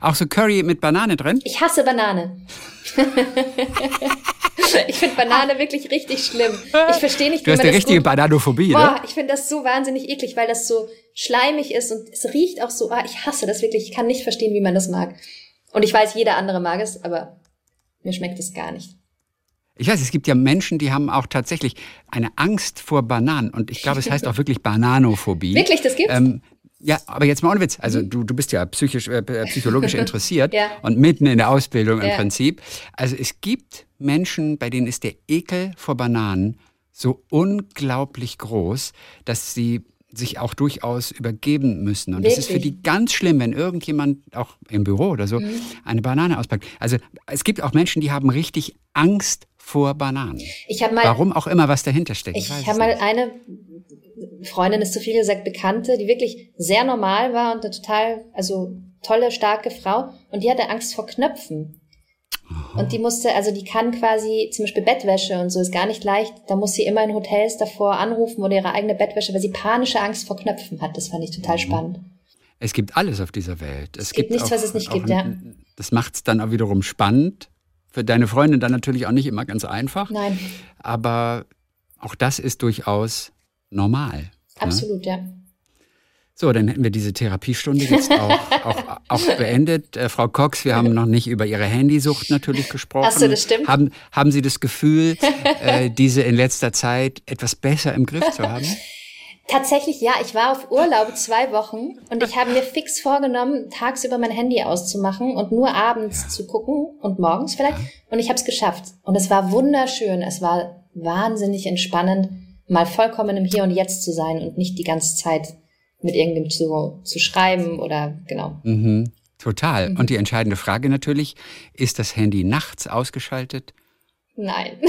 Auch so Curry mit Banane drin? Ich hasse Banane. [LAUGHS] ich finde Banane wirklich richtig schlimm. Ich verstehe nicht, wie du hast man eine richtige gut... Bananophobie, Boah, ne? ich finde das so wahnsinnig eklig, weil das so schleimig ist und es riecht auch so. Ah, ich hasse das wirklich. Ich kann nicht verstehen, wie man das mag. Und ich weiß, jeder andere mag es, aber mir schmeckt es gar nicht. Ich weiß, es gibt ja Menschen, die haben auch tatsächlich eine Angst vor Bananen. Und ich glaube, es heißt auch wirklich Bananophobie. [LAUGHS] Wirklich, das gibt's? Ähm, ja, aber jetzt mal ohne Witz. Also mhm. du, du bist ja psychisch, äh, psychologisch [LAUGHS] interessiert ja. und mitten in der Ausbildung im ja. Prinzip. Also es gibt Menschen, bei denen ist der Ekel vor Bananen so unglaublich groß, dass sie sich auch durchaus übergeben müssen. Und Wirklich? das ist für die ganz schlimm, wenn irgendjemand auch im Büro oder so mhm. eine Banane auspackt. Also es gibt auch Menschen, die haben richtig Angst vor Bananen. Ich mal, Warum auch immer, was dahinter steckt. Ich, ich habe mal eine Freundin ist zu viel gesagt, Bekannte, die wirklich sehr normal war und eine total, also tolle, starke Frau. Und die hatte Angst vor Knöpfen. Aha. Und die musste, also die kann quasi, zum Beispiel Bettwäsche und so ist gar nicht leicht. Da muss sie immer in Hotels davor anrufen oder ihre eigene Bettwäsche, weil sie panische Angst vor Knöpfen hat. Das fand ich total mhm. spannend. Es gibt alles auf dieser Welt. Es, es gibt, gibt, nichts, auch, was es nicht gibt, ja. Das macht es dann auch wiederum spannend. Für deine Freundin dann natürlich auch nicht immer ganz einfach. Nein. Aber auch das ist durchaus normal. Ne? Absolut, ne? ja. So, dann hätten wir diese Therapiestunde jetzt auch, [LAUGHS] auch, auch beendet. Äh, Frau Cox, wir haben noch nicht über Ihre Handysucht natürlich gesprochen. Ach so, das stimmt. Haben, haben Sie das Gefühl, [LAUGHS] äh, diese in letzter Zeit etwas besser im Griff zu haben? [LAUGHS] Tatsächlich ja, ich war auf Urlaub zwei Wochen und ich habe mir fix vorgenommen, tagsüber mein Handy auszumachen und nur abends ja. zu gucken und morgens vielleicht. Ja. Und ich habe es geschafft. Und es war wunderschön. Es war wahnsinnig entspannend mal vollkommen im Hier und Jetzt zu sein und nicht die ganze Zeit mit irgendwem zu, zu schreiben oder genau. Mhm, total. Mhm. Und die entscheidende Frage natürlich, ist das Handy nachts ausgeschaltet? Nein. [LAUGHS]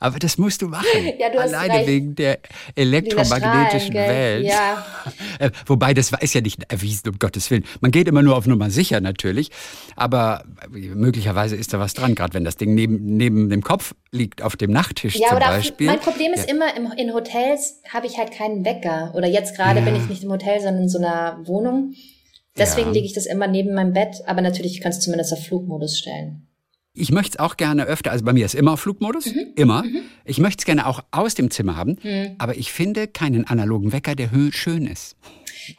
Aber das musst du machen. [LAUGHS] Ja, du Alleine wegen der elektromagnetischen Welt. Ja. [LAUGHS] Äh, wobei, das ist ja nicht erwiesen, um Gottes Willen. Man geht immer nur auf Nummer sicher natürlich. Aber möglicherweise ist da was dran, gerade wenn das Ding neben, neben dem Kopf liegt, auf dem Nachttisch ja, zum oder Beispiel. mein Problem ist ja. immer, im, in Hotels habe ich halt keinen Wecker. Oder jetzt gerade ja. bin ich nicht im Hotel, sondern in so einer Wohnung. Deswegen ja. lege ich das immer neben meinem Bett. Aber natürlich kannst du zumindest auf Flugmodus stellen. Ich möchte es auch gerne öfter, also bei mir ist immer Flugmodus, mhm. immer. Mhm. Ich möchte es gerne auch aus dem Zimmer haben, mhm. aber ich finde keinen analogen Wecker, der schön ist.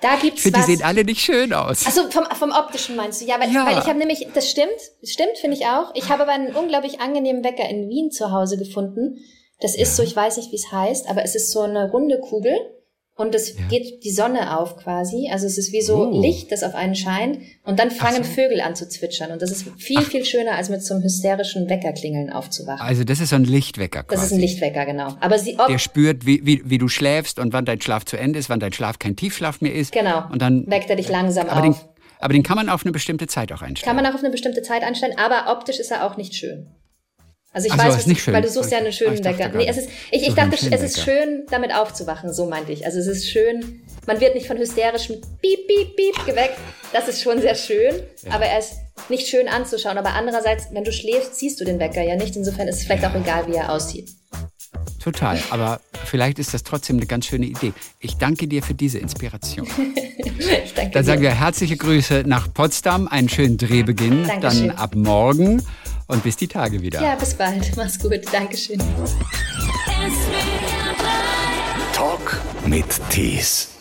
Da gibt's Für die sehen alle nicht schön aus. Also vom, vom optischen meinst du? Ja, weil, ja. weil ich habe nämlich, das stimmt, das stimmt, finde ich auch. Ich habe aber einen unglaublich angenehmen Wecker in Wien zu Hause gefunden. Das ist ja. so, ich weiß nicht, wie es heißt, aber es ist so eine runde Kugel und es ja. geht die Sonne auf quasi. Also es ist wie so oh. Licht, das auf einen scheint. Und dann fangen so. Vögel an zu zwitschern. Und das ist viel, Ach. viel schöner, als mit so einem hysterischen Weckerklingeln aufzuwachen. Also das ist so ein Lichtwecker quasi. Das ist ein Lichtwecker, genau. Aber sie, Der spürt, wie, wie, wie du schläfst und wann dein Schlaf zu Ende ist, wann dein Schlaf kein Tiefschlaf mehr ist. Genau. Und dann weckt er dich langsam aber auf. Den, aber den kann man auf eine bestimmte Zeit auch einstellen. Kann man auch auf eine bestimmte Zeit einstellen, aber optisch ist er auch nicht schön. Also ich Ach weiß, so, was, nicht schön. weil du suchst ja einen schönen Wecker. Nee, es ist, ich, ich dachte, es ist schön, damit aufzuwachen, so meinte ich. Also es ist schön, man wird nicht von hysterischem Piep, Piep, Piep geweckt. Das ist schon sehr schön, ja. aber er ist nicht schön anzuschauen. Aber andererseits, wenn du schläfst, siehst du den Wecker ja nicht. Insofern ist es vielleicht auch egal, wie er aussieht. Total, aber vielleicht ist das trotzdem eine ganz schöne Idee. Ich danke dir für diese Inspiration. [LAUGHS] ich danke Dann sagen wir herzliche Grüße nach Potsdam, einen schönen Drehbeginn, Dankeschön. dann ab morgen und bis die Tage wieder. Ja, bis bald. Mach's gut. Dankeschön. Talk mit Tees.